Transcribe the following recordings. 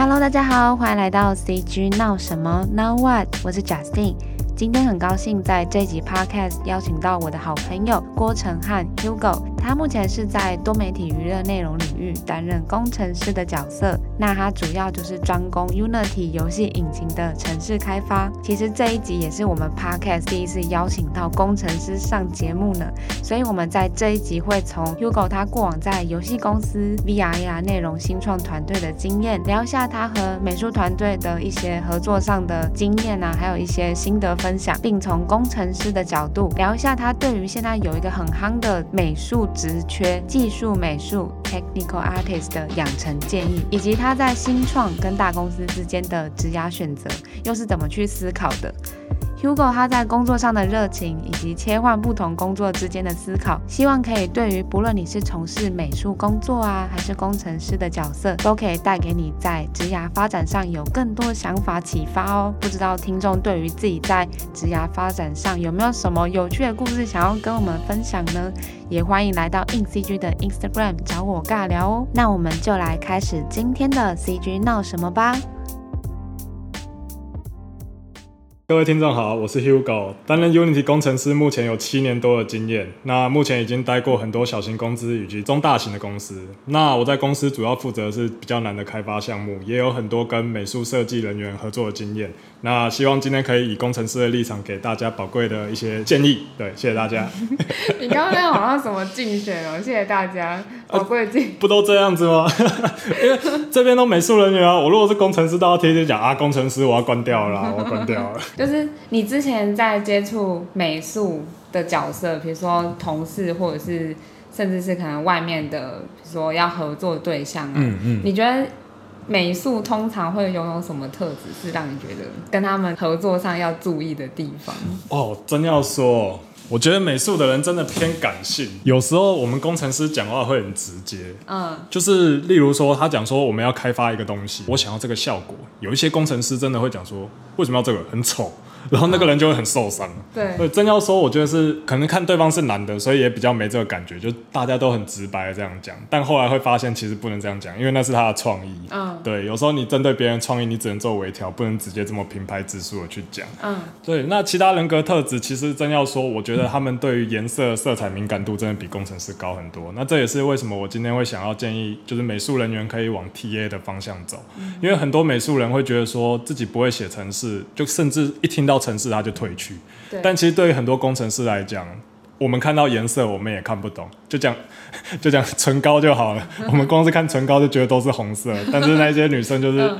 Hello，大家好，欢迎来到 CG 闹什么 Now What？我是 Justin，今天很高兴在这集 Podcast 邀请到我的好朋友郭成汉 Hugo。他目前是在多媒体娱乐内容领域担任工程师的角色。那他主要就是专攻 Unity 游戏引擎的程式开发。其实这一集也是我们 Podcast 第一次邀请到工程师上节目呢，所以我们在这一集会从 Hugo 他过往在游戏公司 V R 内容新创团队的经验，聊一下他和美术团队的一些合作上的经验啊，还有一些心得。分享，并从工程师的角度聊一下他对于现在有一个很夯的美术职缺——技术美术 （Technical Artist） 的养成建议，以及他在新创跟大公司之间的职涯选择又是怎么去思考的。Hugo 他在工作上的热情，以及切换不同工作之间的思考，希望可以对于不论你是从事美术工作啊，还是工程师的角色，都可以带给你在职涯发展上有更多想法启发哦。不知道听众对于自己在职涯发展上有没有什么有趣的故事想要跟我们分享呢？也欢迎来到 InCG 的 Instagram 找我尬聊哦。那我们就来开始今天的 CG 闹什么吧。各位听众好，我是 Hugo，担任 Unity 工程师，目前有七年多的经验。那目前已经待过很多小型公司以及中大型的公司。那我在公司主要负责的是比较难的开发项目，也有很多跟美术设计人员合作的经验。那希望今天可以以工程师的立场给大家宝贵的一些建议。对，谢谢大家。你刚刚那好像什么竞选哦？谢谢大家，宝贵的竞、啊、不都这样子吗？因为这边都美术人员啊，我如果是工程师，都要天天讲啊，工程师我要关掉了，我要关掉了。就是你之前在接触美术的角色，比如说同事，或者是甚至是可能外面的，比如说要合作对象啊，嗯嗯，你觉得美术通常会拥有什么特质，是让你觉得跟他们合作上要注意的地方？哦，真要说。我觉得美术的人真的偏感性，有时候我们工程师讲话会很直接，嗯，就是例如说他讲说我们要开发一个东西，我想要这个效果，有一些工程师真的会讲说为什么要这个，很丑。然后那个人就会很受伤。对，所以真要说，我觉得是可能看对方是男的，所以也比较没这个感觉，就大家都很直白的这样讲。但后来会发现，其实不能这样讲，因为那是他的创意。嗯，对，有时候你针对别人创意，你只能做微调，不能直接这么平铺直述的去讲。嗯，对。那其他人格特质，其实真要说，我觉得他们对于颜色、色彩敏感度真的比工程师高很多。那这也是为什么我今天会想要建议，就是美术人员可以往 TA 的方向走，因为很多美术人会觉得说自己不会写程式，就甚至一听到城市他就退。但其实对于很多工程师来讲，我们看到颜色我们也看不懂，就讲 就讲唇膏就好了。我们光是看唇膏就觉得都是红色，但是那些女生就是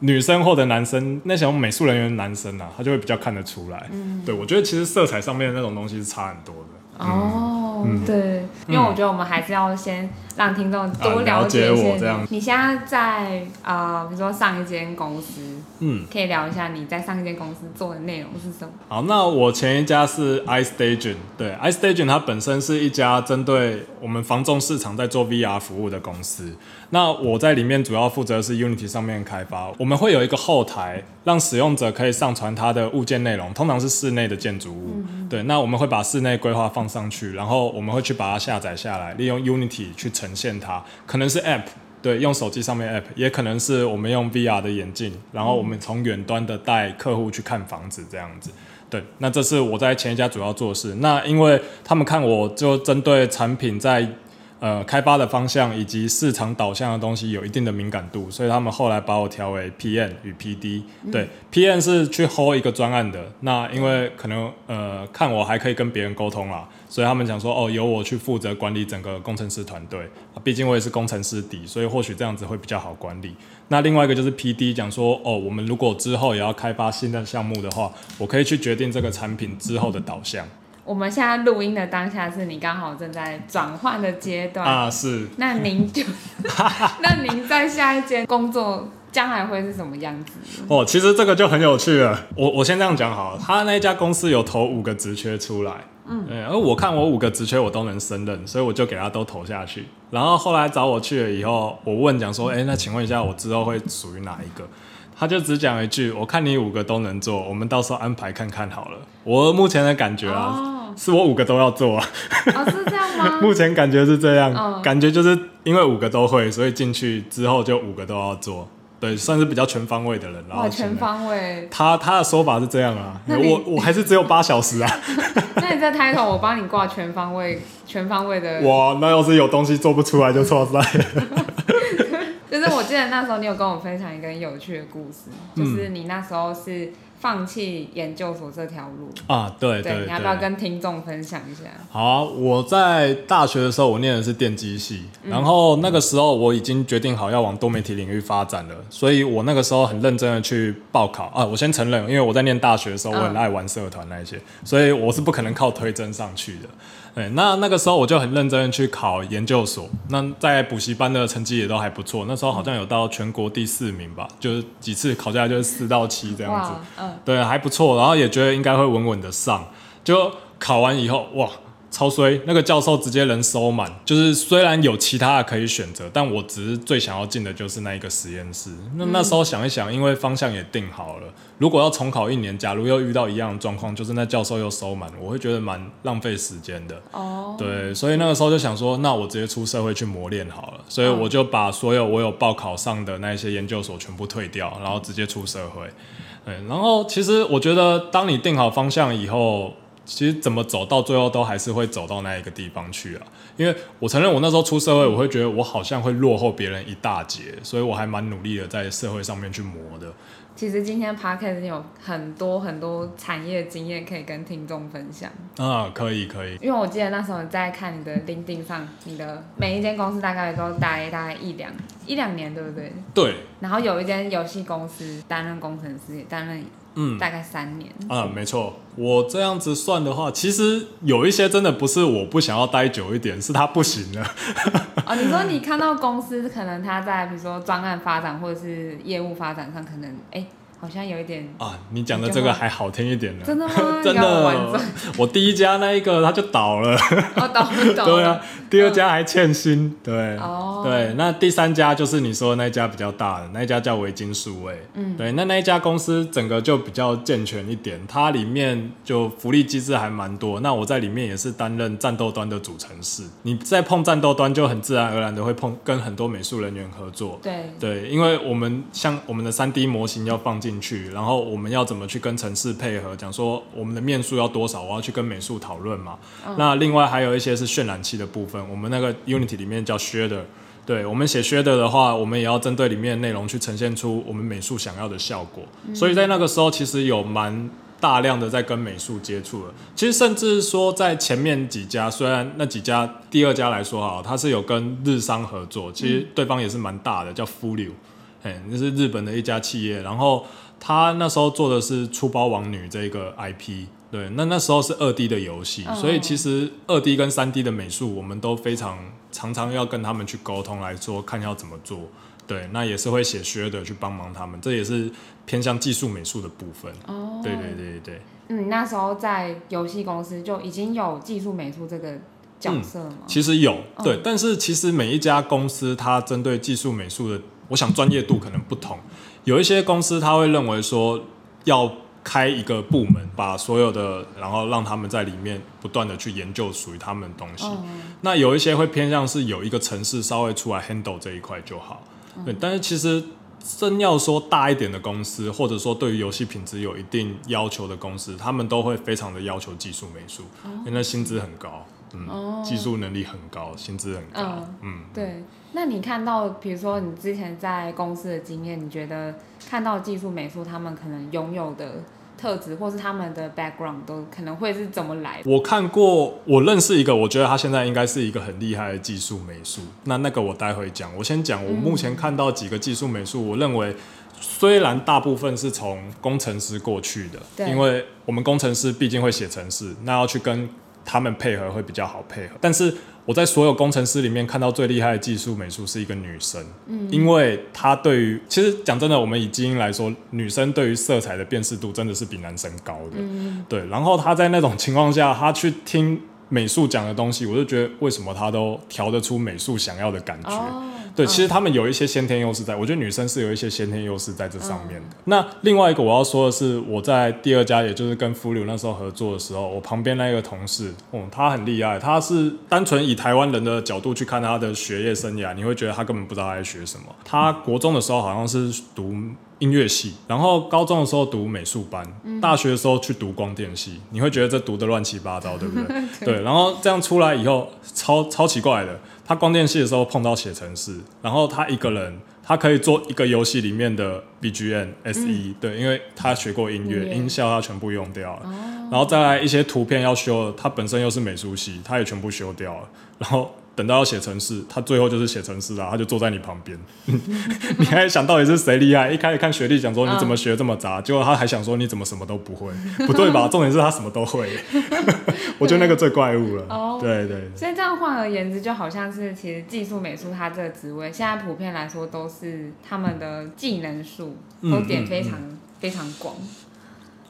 女生或者男生，那些美术人员男生啊，他就会比较看得出来。对，我觉得其实色彩上面的那种东西是差很多的。哦，嗯、对，因为我觉得我们还是要先让听众多了解一些。啊、解我这样。你现在在啊、呃，比如说上一间公司，嗯，可以聊一下你在上一间公司做的内容是什么？好，那我前一家是 iStation，对，iStation 它本身是一家针对我们房仲市场在做 VR 服务的公司。那我在里面主要负责的是 Unity 上面开发，我们会有一个后台，让使用者可以上传他的物件内容，通常是室内的建筑物。嗯、对，那我们会把室内规划放上去，然后我们会去把它下载下来，利用 Unity 去呈现它，可能是 App，对，用手机上面 App，也可能是我们用 VR 的眼镜，然后我们从远端的带客户去看房子这样子。对，那这是我在前一家主要做的事。那因为他们看我就针对产品在。呃，开发的方向以及市场导向的东西有一定的敏感度，所以他们后来把我调为 PM 与 PD。对，PM 是去 hold 一个专案的。那因为可能呃，看我还可以跟别人沟通啦，所以他们讲说，哦，由我去负责管理整个工程师团队。毕竟我也是工程师底，所以或许这样子会比较好管理。那另外一个就是 PD 讲说，哦，我们如果之后也要开发新的项目的话，我可以去决定这个产品之后的导向。我们现在录音的当下是你刚好正在转换的阶段啊，是。那您就，那您在下一间工作将来会是什么样子？哦，其实这个就很有趣了。我我先这样讲好了，他那一家公司有投五个职缺出来，嗯，而我看我五个职缺我都能胜任，所以我就给他都投下去。然后后来找我去了以后，我问讲说，哎、欸，那请问一下，我之后会属于哪一个？他就只讲一句：“我看你五个都能做，我们到时候安排看看好了。”我目前的感觉啊，oh. 是我五个都要做啊。哦，是这样吗？目前感觉是这样，oh. 感觉就是因为五个都会，所以进去之后就五个都要做。对，算是比较全方位的人。然后全方位。他他的说法是这样啊，我我还是只有八小时啊。那你在 title 我帮你挂全方位，全方位的。哇，那要是有东西做不出来就错在。就是我记得那时候你有跟我分享一个很有趣的故事，就是你那时候是。放弃研究所这条路啊，对对，对，你要不要跟听众分享一下？好啊，我在大学的时候，我念的是电机系，嗯，然后那个时候我已经决定好要往多媒体领域发展了，所以我那个时候很认真的去报考啊。我先承认，因为我在念大学的时候，我很爱玩社团那一些，嗯，所以我是不可能靠推甄上去的。对，那那个时候我就很认真去考研究所，那在补习班的成绩也都还不错，那时候好像有到全国第四名吧，就是几次考下来就是四到七这样子，嗯，对，还不错，然后也觉得应该会稳稳的上，就考完以后，哇。超衰，那个教授直接人收满，就是虽然有其他的可以选择，但我只是最想要进的就是那一个实验室。那那时候想一想，因为方向也定好了，如果要重考一年，假如又遇到一样的状况，就是那教授又收满，我会觉得蛮浪费时间的。哦，对，所以那个时候就想说，那我直接出社会去磨练好了。所以我就把所有我有报考上的那些研究所全部退掉，然后直接出社会。对，然后其实我觉得，当你定好方向以后。其实怎么走到最后都还是会走到那一个地方去啊，因为我承认我那时候出社会，我会觉得我好像会落后别人一大截，所以我还蛮努力的在社会上面去磨的。其实今天 Podcast 有很多很多产业经验可以跟听众分享啊，可以可以。因为我记得那时候在看你的 LinkedIn 上，你的每一间公司大概都待大概一两一两年，对不对？对。然后有一间游戏公司担任工程师，也担任。嗯，大概三年。啊，没错，我这样子算的话，其实有一些真的不是我不想要待久一点，是他不行了。哦，你说你看到公司可能他在比如说专案发展或者是业务发展上，可能哎。欸好像有一点啊，你讲的这个还好听一点呢。真的吗？真的，我，第一家那一个他就倒了。哦，倒了，倒了。对啊，第二家还欠薪。对。哦。对，那第三家就是你说的那一家比较大的，那一家叫维金数位。嗯。对，那那一家公司整个就比较健全一点，它里面就福利机制还蛮多。那我在里面也是担任战斗端的主城市。你在碰战斗端就很自然而然的会碰跟很多美术人员合作。对。对，因为我们像我们的三 D 模型要放进。去，然后我们要怎么去跟城市配合？讲说我们的面数要多少，我要去跟美术讨论嘛。嗯、那另外还有一些是渲染器的部分，我们那个 Unity 里面叫 Shader。对，我们写 Shader 的话，我们也要针对里面的内容去呈现出我们美术想要的效果。嗯、所以在那个时候，其实有蛮大量的在跟美术接触了。其实甚至说在前面几家，虽然那几家第二家来说哈，它是有跟日商合作，其实对方也是蛮大的，叫 Fulu，哎，那是日本的一家企业，然后。他那时候做的是《出包王女》这个 IP，对，那那时候是二 D 的游戏，所以其实二 D 跟三 D 的美术，我们都非常常常要跟他们去沟通来说，看要怎么做，对，那也是会写 shader 去帮忙他们，这也是偏向技术美术的部分。哦，对对对对。嗯，那时候在游戏公司就已经有技术美术这个角色吗？嗯，其实有，对，但是其实每一家公司它针对技术美术的，我想专业度可能不同。有一些公司他会认为说要开一个部门，把所有的，然后让他们在里面不断的去研究属于他们的东西。那有一些会偏向是有一个城市稍微出来 handle 这一块就好。对，但是其实真要说大一点的公司，或者说对于游戏品质有一定要求的公司，他们都会非常的要求技术美术，因为薪资很高。嗯，技术能力很高，薪资很高。嗯，嗯对。那你看到，比如说你之前在公司的经验，你觉得看到技术美术他们可能拥有的特质，或是他们的 background 都可能会是怎么来的？我看过，我认识一个，我觉得他现在应该是一个很厉害的技术美术。那那个我待会讲。我先讲，我目前看到几个技术美术，我认为虽然大部分是从工程师过去的，对，因为我们工程师毕竟会写程式，那要去跟。他们配合会比较好配合，但是我在所有工程师里面看到最厉害的技术美术是一个女生，嗯，因为她对于其实讲真的，我们以基因来说，女生对于色彩的辨识度真的是比男生高的，嗯，对。然后她在那种情况下，她去听美术讲的东西，我就觉得为什么她都调得出美术想要的感觉，哦，对，其实他们有一些先天优势在，我觉得女生是有一些先天优势在这上面的。那另外一个我要说的是，我在第二家，也就是跟 FULU 那时候合作的时候，我旁边那个同事，哦，他很厉害，他是单纯以台湾人的角度去看他的学业生涯，你会觉得他根本不知道他在学什么。他国中的时候好像是读音乐系，然后高中的时候读美术班，大学的时候去读光电系，你会觉得这读的乱七八糟，对不 对？对，然后这样出来以后，超超奇怪的。他光电系的时候碰到写程式，然后他一个人，他可以做一个游戏里面的 BGM、SE，嗯，对，因为他学过音乐，音效他全部用掉了，哦，然后再来一些图片要修，他本身又是美术系，他也全部修掉了，然后。等到要写程式，他最后就是写程式啊，他就坐在你旁边，你还想到底是谁厉害？一开始看学历，想说你怎么学这么杂，结果他还想说你怎么什么都不会，不对吧？重点是他什么都会，我觉得那个最怪物了。哦，对对。所以这样换而言之，就好像是其实技术美术他这个职位，现在普遍来说都是他们的技能数都点非常、嗯嗯嗯、非常广。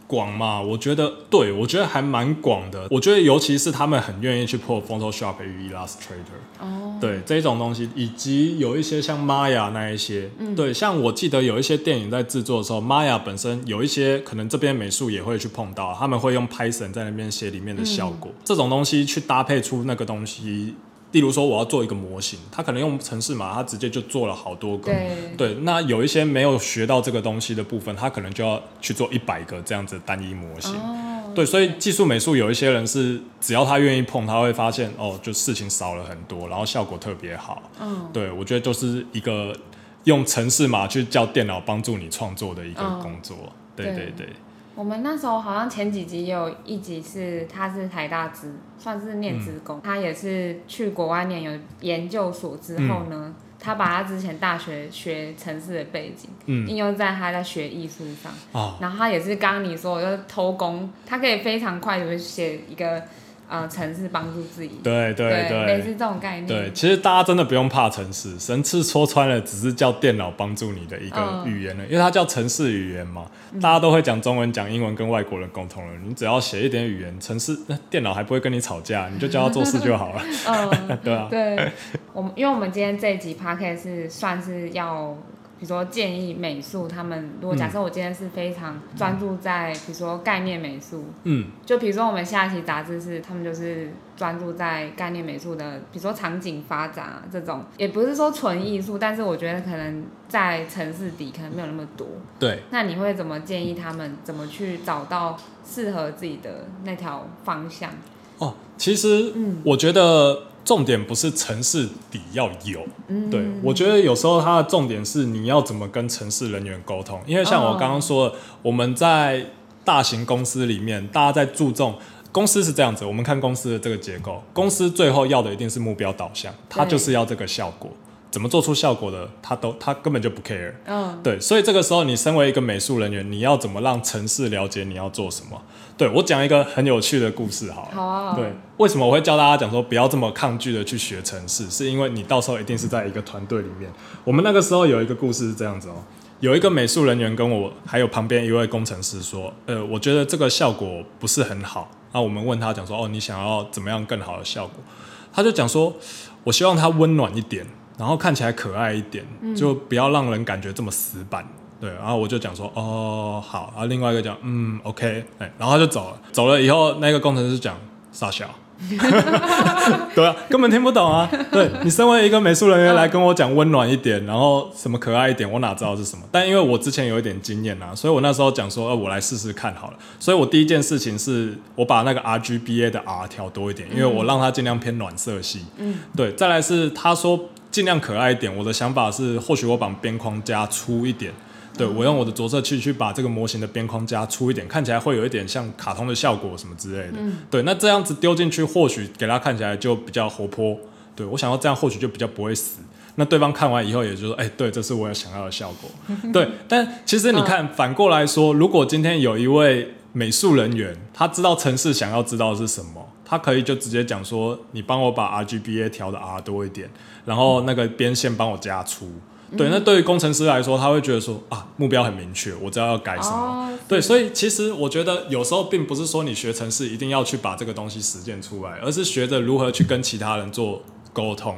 广嘛，我觉得对，我觉得还蛮广的。我觉得尤其是他们很愿意去破 Photoshop 与 Illustrator，哦，对这种东西，以及有一些像 Maya 那一些，嗯，对，像我记得有一些电影在制作的时候，Maya 本身有一些可能这边美术也会去碰到，他们会用 Python 在那边写里面的效果，嗯，这种东西去搭配出那个东西。例如说，我要做一个模型，他可能用程式码，他直接就做了好多个。对，对，那有一些没有学到这个东西的部分，他可能就要去做一百个这样子单一模型。哦，对，所以技术美术有一些人是，只要他愿意碰，他会发现哦，就事情少了很多，然后效果特别好。嗯，对，我觉得就是一个用程式码去叫电脑帮助你创作的一个工作。哦，对对对。我们那时候好像前几集也有一集是，他是台大资，算是念职工，嗯，他也是去国外念有研究所之后呢，嗯，他把他之前大学学城市的背景，嗯，应用在他在学艺术上，哦，然后他也是刚刚你说，就是偷工，他可以非常快的写一个。呃，程式帮助自己，对对对，对，类似这种概念。对，其实大家真的不用怕程式，程式说穿了，只是叫电脑帮助你的一个语言了，嗯，因为它叫城市语言嘛，大家都会讲中文、讲英文跟外国人沟通了。你只要写一点语言，城市，那电脑还不会跟你吵架，你就教他做事就好了。嗯，对啊。对，我们因为我们今天这一集 podcast 是算是要。比如说建议美术，他们如果假设我今天是非常专注在，比如说概念美术，嗯，就比如说我们下一期杂志是他们就是专注在概念美术的，比如说场景发展啊这种，也不是说纯艺术，但是我觉得可能在城市底可能没有那么多。对。那你会怎么建议他们怎么去找到适合自己的那条方向？哦，其实，嗯，我觉得。重点不是城市底要有，嗯、对，我觉得有时候它的重点是你要怎么跟城市人员沟通，因为像我刚刚说的，我们在大型公司里面，大家在注重公司是这样子，我们看公司的这个结构，公司最后要的一定是目标导向，它就是要这个效果。怎么做出效果的，他都他根本就不 care。嗯，对，所以这个时候你身为一个美术人员，你要怎么让城市了解你要做什么？对，我讲一个很有趣的故事好了，好啊。对，为什么我会教大家讲说不要这么抗拒的去学程式？是因为你到时候一定是在一个团队里面。我们那个时候有一个故事是这样子哦，有一个美术人员跟我还有旁边一位工程师说，呃，我觉得这个效果不是很好。那我们问他讲说，哦，你想要怎么样更好的效果？他就讲说，我希望它温暖一点。然后看起来可爱一点，就不要让人感觉这么死板。对，然后我就讲说，哦，好。然后另外一个讲，嗯，OK，哎，然后他就走了。走了以后，那个工程师讲，傻笑。对啊，根本听不懂啊。对，你身为一个美术人员来跟我讲温暖一点，然后什么可爱一点，我哪知道是什么？但因为我之前有一点经验啊，所以我那时候讲说，呃，我来试试看好了。所以我第一件事情是我把那个 RGBA 的 R 调多一点，因为我让它尽量偏暖色系。嗯，对。再来是他说。尽量可爱一点。我的想法是，或许我把边框加粗一点，对，我用我的着色器去把这个模型的边框加粗一点，看起来会有一点像卡通的效果什么之类的。嗯、对，那这样子丢进去，或许给他看起来就比较活泼。对，我想要这样，或许就比较不会死。那对方看完以后，也就说：“哎、欸，对，这是我想要的效果。”对，但其实你看，反过来说，如果今天有一位美术人员，他知道城市想要知道的是什么。他可以就直接讲说，你帮我把 RGBA 调的 R 多一点，然后那个边线帮我加粗。嗯、对，那对于工程师来说，他会觉得说啊，目标很明确，我知道要改什么。哦、对，所以其实我觉得有时候并不是说你学程式一定要去把这个东西实践出来，而是学着如何去跟其他人做沟通。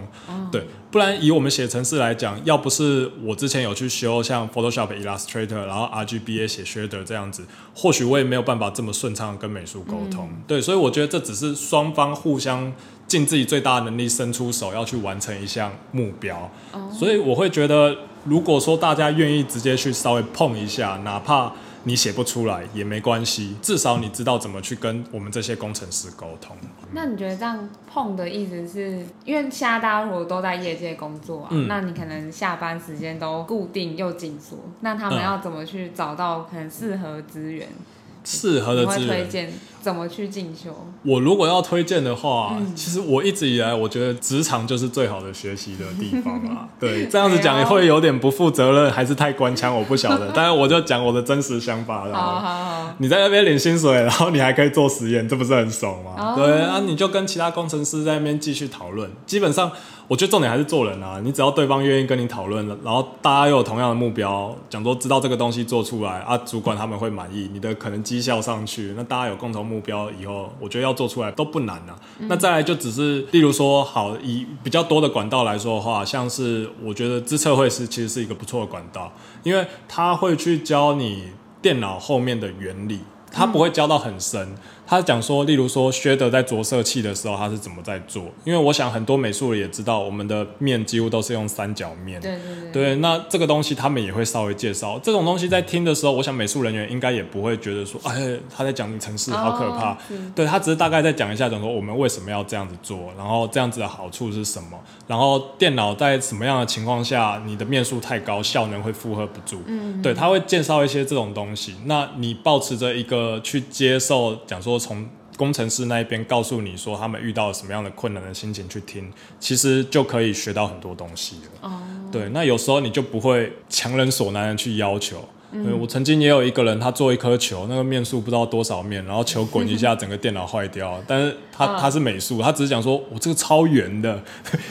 对，不然以我们写程式来讲，要不是我之前有去修像 Photoshop、Illustrator，然后 RGBA 写 Shader 这样子，或许我也没有办法这么顺畅跟美术沟通。对，所以我觉得这只是双方互相尽自己最大的能力伸出手，要去完成一项目标。所以我会觉得，如果说大家愿意直接去稍微碰一下，哪怕你写不出来也没关系，至少你知道怎么去跟我们这些工程师沟通。那你觉得这样碰的意思是，因为现在大家如果都在业界工作啊，嗯、那你可能下班时间都固定又紧缩，那他们要怎么去找到可能适合资源？适合的资源，怎么去进修？我如果要推荐的话，嗯、其实我一直以来我觉得职场就是最好的学习的地方啊。对，这样子讲也会有点不负责任，还是太官腔，我不晓得。但是我就讲我的真实想法了。好好好，你在那边领薪水，然后你还可以做实验，这不是很爽吗？哦、对啊，你就跟其他工程师在那边继续讨论，基本上。我觉得重点还是做人啊！你只要对方愿意跟你讨论了，然后大家又有同样的目标，讲说知道这个东西做出来啊，主管他们会满意，你的可能绩效上去，那大家有共同目标以后，我觉得要做出来都不难啊。嗯、那再来就只是，例如说，好以比较多的管道来说的话，像是我觉得自测会是其实是一个不错的管道，因为他会去教你电脑后面的原理，他不会教到很深。嗯他讲说，例如说，Shader 在着色器的时候，他是怎么在做？因为我想很多美术人也知道，我们的面几乎都是用三角面。对对对。对，那这个东西他们也会稍微介绍。这种东西在听的时候，我想美术人员应该也不会觉得说，哎，他在讲你程式好可怕。哦、对，他只是大概在讲一下，讲说我们为什么要这样子做，然后这样子的好处是什么，然后电脑在什么样的情况下，你的面数太高，效能会负荷不住。嗯，嗯。对，他会介绍一些这种东西。那你保持着一个去接受，讲说。从工程师那一边告诉你说他们遇到了什么样的困难的心情去听，其实就可以学到很多东西了。哦，对，那有时候你就不会强人所难的去要求。嗯，我曾经也有一个人，他做一颗球，那个面数不知道多少面，然后球滚一下，整个电脑坏掉。但是他他是美术，他只是讲说我这个超圆的，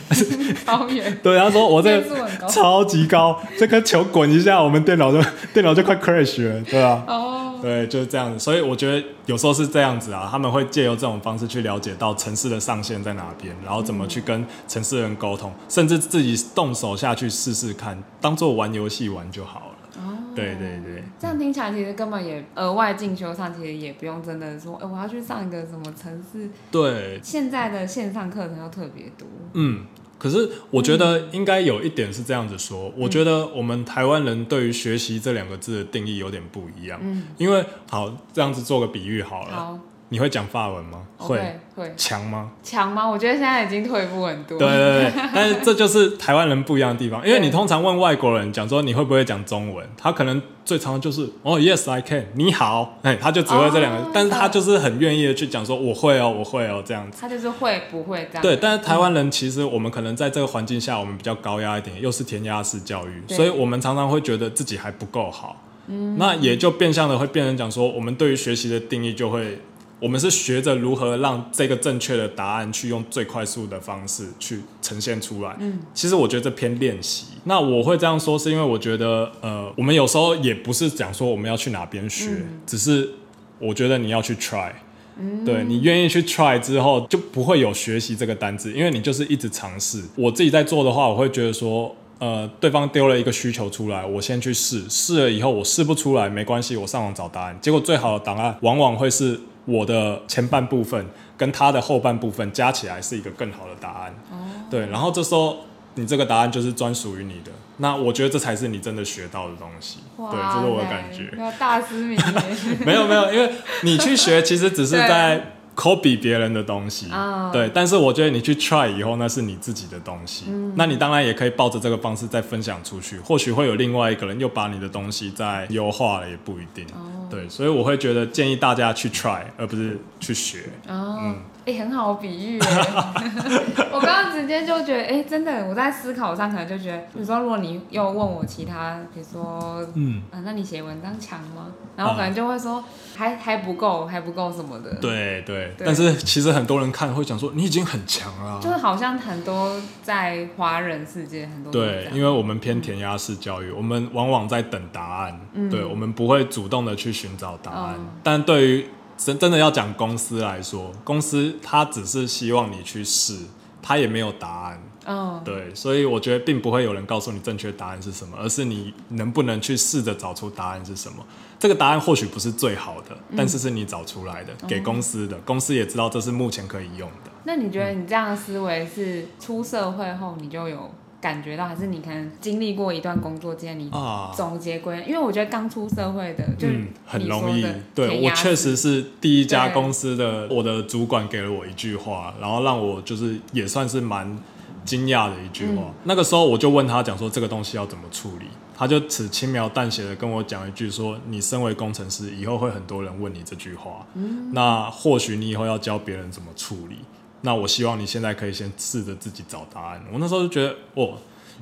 超圆。对，他说我这个超级高，这颗球滚一下，我们电脑就电脑就快 crash 了，对吧？哦。对，就是这样子，所以我觉得有时候是这样子啊，他们会借由这种方式去了解到城市的上限在哪边，然后怎么去跟城市人沟通，甚至自己动手下去试试看，当做玩游戏玩就好了。哦，对对对，这样听起来其实根本也额外进修上，其实也不用真的说，哎，我要去上一个什么城市。对，现在的线上课程又特别多。嗯。可是我觉得应该有一点是这样子说，嗯、我觉得我们台湾人对于学习这两个字的定义有点不一样。嗯，因为好这样子做个比喻好了，好，你会讲法文吗？会。会强吗？强吗？我觉得现在已经退步很多。对对对，但是这就是台湾人不一样的地方，因为你通常问外国人讲说你会不会讲中文，他可能最常就是哦、oh, yes I can，你好，哎，他就只会这两个，oh, 但是他就是很愿意的去讲说我会哦，我会哦这样子。他就是会不会这样？对，但是台湾人其实我们可能在这个环境下，我们比较高压一点，又是填鸭式教育，所以我们常常会觉得自己还不够好。嗯，那也就变相的会变成讲说，我们对于学习的定义就会。我们是学着如何让这个正确的答案去用最快速的方式去呈现出来。嗯，其实我觉得这偏练习。那我会这样说，是因为我觉得，呃，我们有时候也不是讲说我们要去哪边学，嗯、只是我觉得你要去 try。嗯，对，你愿意去 try 之后，就不会有学习这个单字，因为你就是一直尝试。我自己在做的话，我会觉得说，呃，对方丢了一个需求出来，我先去试，试了以后我试不出来没关系，我上网找答案。结果最好的答案往往会是。我的前半部分跟他的后半部分加起来是一个更好的答案，哦、对，然后这时候你这个答案就是专属于你的，那我觉得这才是你真的学到的东西，哇对，这是我的感觉。要大师名 没有没有，因为你去学其实只是 在。copy 别人的东西，oh. 对，但是我觉得你去 try 以后，那是你自己的东西，嗯、那你当然也可以抱着这个方式再分享出去，或许会有另外一个人又把你的东西再优化了，也不一定，oh. 对，所以我会觉得建议大家去 try，而不是去学，oh. 嗯。哎、欸，很好比喻 我刚刚直接就觉得，哎、欸，真的，我在思考上可能就觉得，比如说，如果你又问我其他，比如说，嗯，啊，那你写文章强吗？然后可能就会说，还还不够，还不够什么的。对对。对，但是其实很多人看会讲说，你已经很强了。就是好像很多在华人世界很多。对，因为我们偏填鸭式教育，嗯、我们往往在等答案。嗯。对，我们不会主动的去寻找答案，嗯、但对于。真真的要讲公司来说，公司它只是希望你去试，它也没有答案。嗯，对，所以我觉得并不会有人告诉你正确答案是什么，而是你能不能去试着找出答案是什么。这个答案或许不是最好的，嗯、但是是你找出来的，给公司的，公司也知道这是目前可以用的。那你觉得你这样的思维是出社会后你就有感觉到，还是你可能经历过一段工作经验，你总结归？因为我觉得刚出社会的就很容易。对，我确实是第一家公司的，我的主管给了我一句话，然后让我就是也算是蛮。惊讶的一句话，嗯、那个时候我就问他讲说，这个东西要怎么处理，他就只轻描淡写的跟我讲一句说，你身为工程师，以后会很多人问你这句话，嗯、那或许你以后要教别人怎么处理，那我希望你现在可以先试着自己找答案。我那时候就觉得，哦，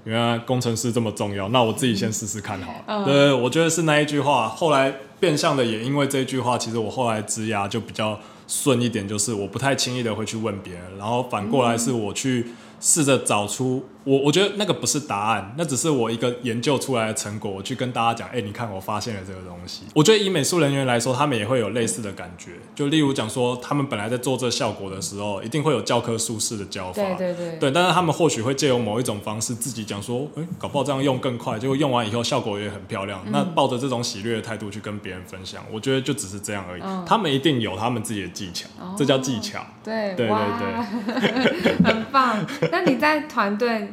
原来工程师这么重要，那我自己先试试看好了。嗯、对，我觉得是那一句话，后来变相的也因为这一句话，其实我后来职涯就比较顺一点，就是我不太轻易的会去问别人，然后反过来是我去。试着找出。我我觉得那个不是答案，那只是我一个研究出来的成果，我去跟大家讲，哎、欸，你看我发现了这个东西。我觉得以美术人员来说，他们也会有类似的感觉，就例如讲说，他们本来在做这效果的时候，一定会有教科书式的教法，对对对，对，但是他们或许会借由某一种方式，自己讲说，哎、欸，搞不好这样用更快，结果用完以后效果也很漂亮。嗯、那抱着这种喜悦的态度去跟别人分享，我觉得就只是这样而已。嗯、他们一定有他们自己的技巧，哦、这叫技巧。对对对对，很棒。那你在团队？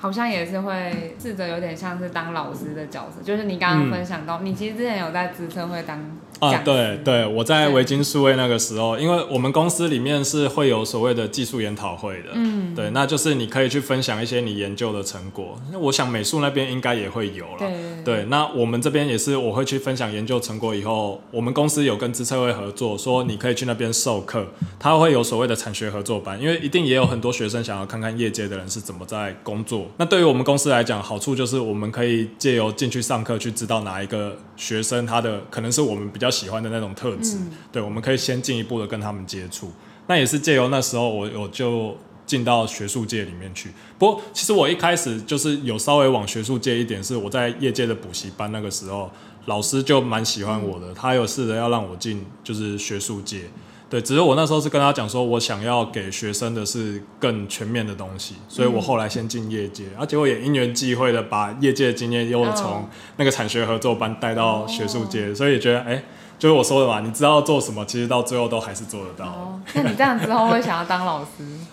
好像也是会试着有点像是当老师的角色，就是你刚刚分享到，嗯、你其实之前有在资策会当。啊，对对，我在维京数位那个时候，因为我们公司里面是会有所谓的技术研讨会的，嗯，对，那就是你可以去分享一些你研究的成果。那我想美术那边应该也会有了，对，对，那我们这边也是，我会去分享研究成果以后，我们公司有跟资策会合作，说你可以去那边授课，他会有所谓的产学合作班，因为一定也有很多学生想要看看业界的人是怎么在工作。那对于我们公司来讲，好处就是我们可以借由进去上课，去知道哪一个学生他的可能是我们比较。喜欢的那种特质，嗯、对，我们可以先进一步的跟他们接触。那也是借由那时候我，我我就进到学术界里面去。不过，其实我一开始就是有稍微往学术界一点，是我在业界的补习班那个时候，老师就蛮喜欢我的，嗯、他有试着要让我进就是学术界。对，只是我那时候是跟他讲说，我想要给学生的是更全面的东西，所以我后来先进业界，而、嗯啊、结果也因缘际会的把业界的经验又从那个产学合作班带到学术界，哦、所以觉得哎。就是我说的嘛，你知道做什么，其实到最后都还是做得到。哦，那你这样之后会想要当老师？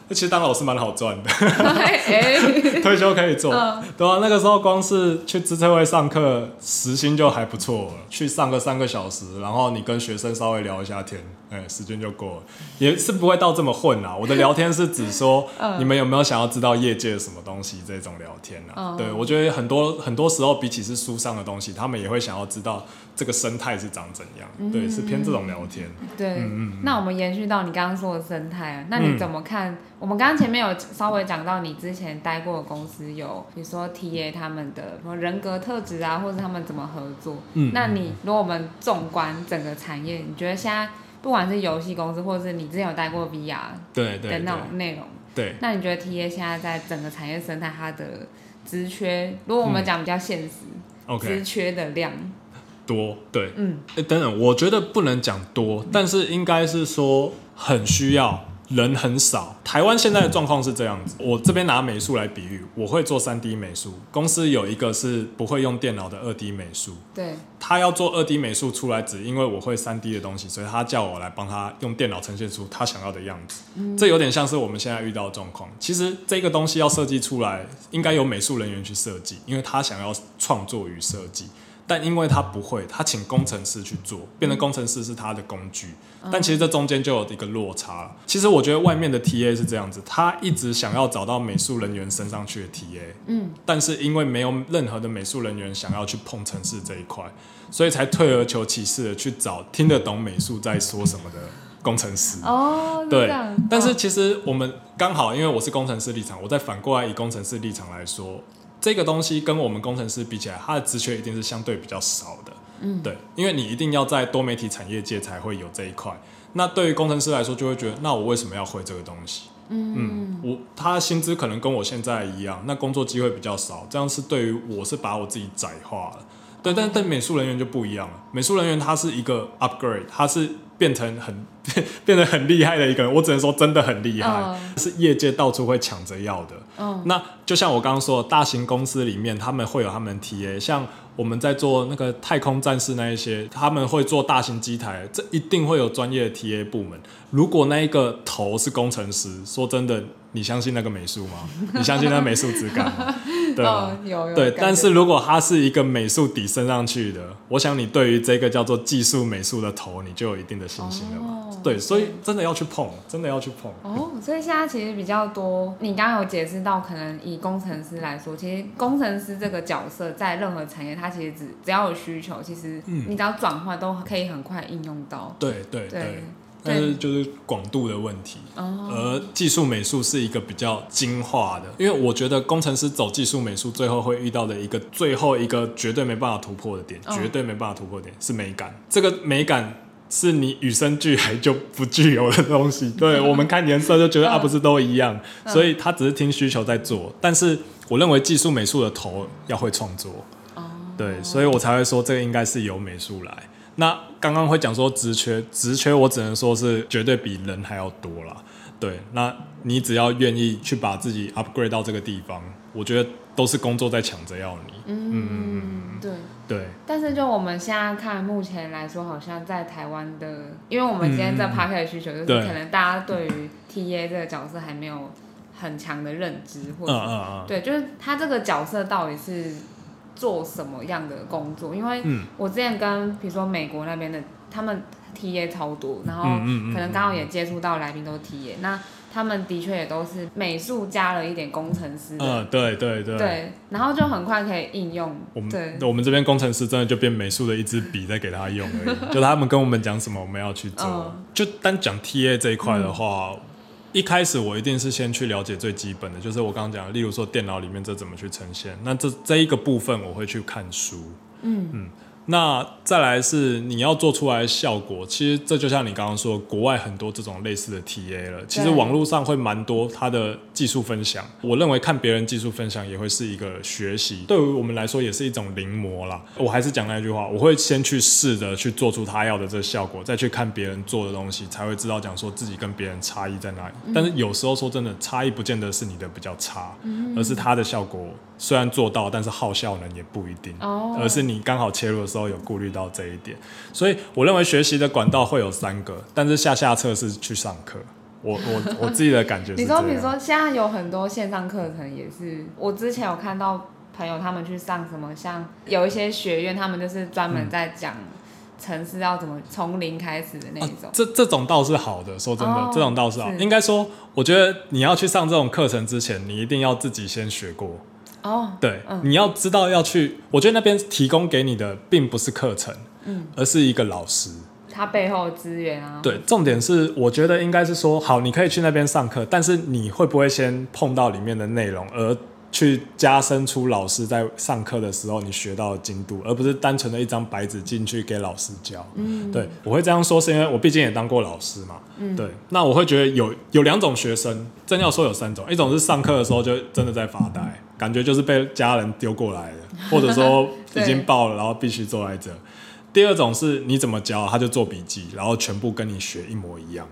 那 其实当老师蛮好赚的，退休可以做。嗯、对啊，那个时候光是去资策会上课，时薪就还不错了。去上个三个小时，然后你跟学生稍微聊一下天，哎，时间就过了，也是不会到这么混啊。我的聊天是指说，你们有没有想要知道业界什么东西这种聊天啊？嗯、对，我觉得很多很多时候，比起是书上的东西，他们也会想要知道这个生态是长怎样。对，是偏这种聊天。对，嗯嗯嗯，那我们延续到你刚刚说的生态啊，那你怎么看？嗯、我们刚刚前面有稍微讲到你之前待过的公司有，比如说 TA 他们的什么人格特质啊，或者他们怎么合作？嗯，那你如果我们纵观整个产业，你觉得现在不管是游戏公司，或者是你之前有待过 VR 对的那种内容，对，对，对，那你觉得 TA 现在在整个产业生态它的职缺，如果我们讲比较现实，职、嗯、缺的量。多对，嗯，哎，等等，我觉得不能讲多，但是应该是说很需要，人很少。台湾现在的状况是这样子，我这边拿美术来比喻，我会做三 D 美术，公司有一个是不会用电脑的二 D 美术，对，他要做二 D 美术出来，只因为我会三 D 的东西，所以他叫我来帮他用电脑呈现出他想要的样子。嗯，这有点像是我们现在遇到的状况。其实这个东西要设计出来，应该由美术人员去设计，因为他想要创作与设计。但因为他不会，他请工程师去做，变成工程师是他的工具。但其实这中间就有一个落差。其实我觉得外面的 TA 是这样子，他一直想要找到美术人员升上去的 TA，嗯，但是因为没有任何的美术人员想要去碰城市这一块，所以才退而求其次的去找听得懂美术在说什么的工程师。哦，对。但是其实我们刚好，因为我是工程师立场，我再反过来以工程师立场来说。这个东西跟我们工程师比起来，它的职缺一定是相对比较少的。嗯，对，因为你一定要在多媒体产业界才会有这一块。那对于工程师来说，就会觉得，那我为什么要会这个东西？嗯，嗯，我他薪资可能跟我现在一样，那工作机会比较少，这样是对于我是把我自己窄化了。对，但但美术人员就不一样了。美术人员他是一个 upgrade，他是变成很 变得很厉害的一个人，我只能说真的很厉害，哦、是业界到处会抢着要的。哦、那就像我刚刚说的，大型公司里面他们会有他们的 TA，像我们在做那个太空战士那一些，他们会做大型机台，这一定会有专业的 TA 部门。如果那一个头是工程师，说真的。你相信那个美术吗？你相信那个美术质感吗？对吗？哦、有有对，但是如果它是一个美术底升上去的，我想你对于这个叫做技术美术的头，你就有一定的信心了嘛？哦、对，所以真的要去碰，真的要去碰。哦，所以现在其实比较多，你刚刚有解释到，可能以工程师来说，其实工程师这个角色在任何产业，它其实只只要有需求，其实你只要转换都可以很快应用到。对对对。对但是就是广度的问题，而技术美术是一个比较精化的，因为我觉得工程师走技术美术，最后会遇到的一个最后一个绝对没办法突破的点，绝对没办法突破的点是美感。这个美感是你与生俱来就不具有的东西。对，我们看颜色就觉得啊，不是都一样，所以他只是听需求在做。但是我认为技术美术的头要会创作，对，所以我才会说这个应该是由美术来。那刚刚会讲说职缺，职缺我只能说是绝对比人还要多啦。对，那你只要愿意去把自己 upgrade 到这个地方，我觉得都是工作在抢着要你。嗯嗯嗯，对对。但是就我们现在看，目前来说，好像在台湾的，因为我们今天在 Podcast 的需求，就是可能大家对于 TA 这个角色还没有很强的认知，或者对，就是他这个角色到底是。做什么样的工作？因为我之前跟比如说美国那边的，他们 TA 超多，然后可能刚好也接触到来宾都 TA，那他们的确也都是美术加了一点工程师。嗯，对对对。对，然后就很快可以应用。我们对，我们这边工程师真的就变美术的一支笔在给他用而已，就他们跟我们讲什么，我们要去做。嗯、就单讲 TA 这一块的话。嗯一开始我一定是先去了解最基本的，就是我刚刚讲的，例如说电脑里面这怎么去呈现，那这这一个部分我会去看书，嗯嗯。那再来是你要做出来的效果，其实这就像你刚刚说，国外很多这种类似的 TA 了。其实网络上会蛮多它的技术分享，我认为看别人技术分享也会是一个学习，对于我们来说也是一种临摹啦。我还是讲那句话，我会先去试着去做出他要的这个效果，再去看别人做的东西，才会知道讲说自己跟别人差异在哪里。但是有时候说真的，差异不见得是你的比较差，而是他的效果虽然做到，但是耗效能也不一定，而是你刚好切入的时候。有顾虑到这一点，所以我认为学习的管道会有三个，但是下下策是去上课。我我我自己的感觉是，你说比如说现在有很多线上课程，也是我之前有看到朋友他们去上什么，像有一些学院，他们就是专门在讲城市要怎么从零开始的那一种。啊、这这种倒是好的，说真的，哦、这种倒是好。是应该说，我觉得你要去上这种课程之前，你一定要自己先学过。哦，对，嗯、你要知道要去，我觉得那边提供给你的并不是课程，嗯，而是一个老师，他背后资源啊。对，重点是我觉得应该是说，好，你可以去那边上课，但是你会不会先碰到里面的内容，而去加深出老师在上课的时候你学到的精度，而不是单纯的一张白纸进去给老师教。嗯，对，我会这样说是因为我毕竟也当过老师嘛。嗯，对，那我会觉得有有两种学生，真要说有三种，一种是上课的时候就真的在发呆。感觉就是被家人丢过来的，或者说已经报了，然后必须坐在这。第二种是你怎么教，他就做笔记，然后全部跟你学一模一样。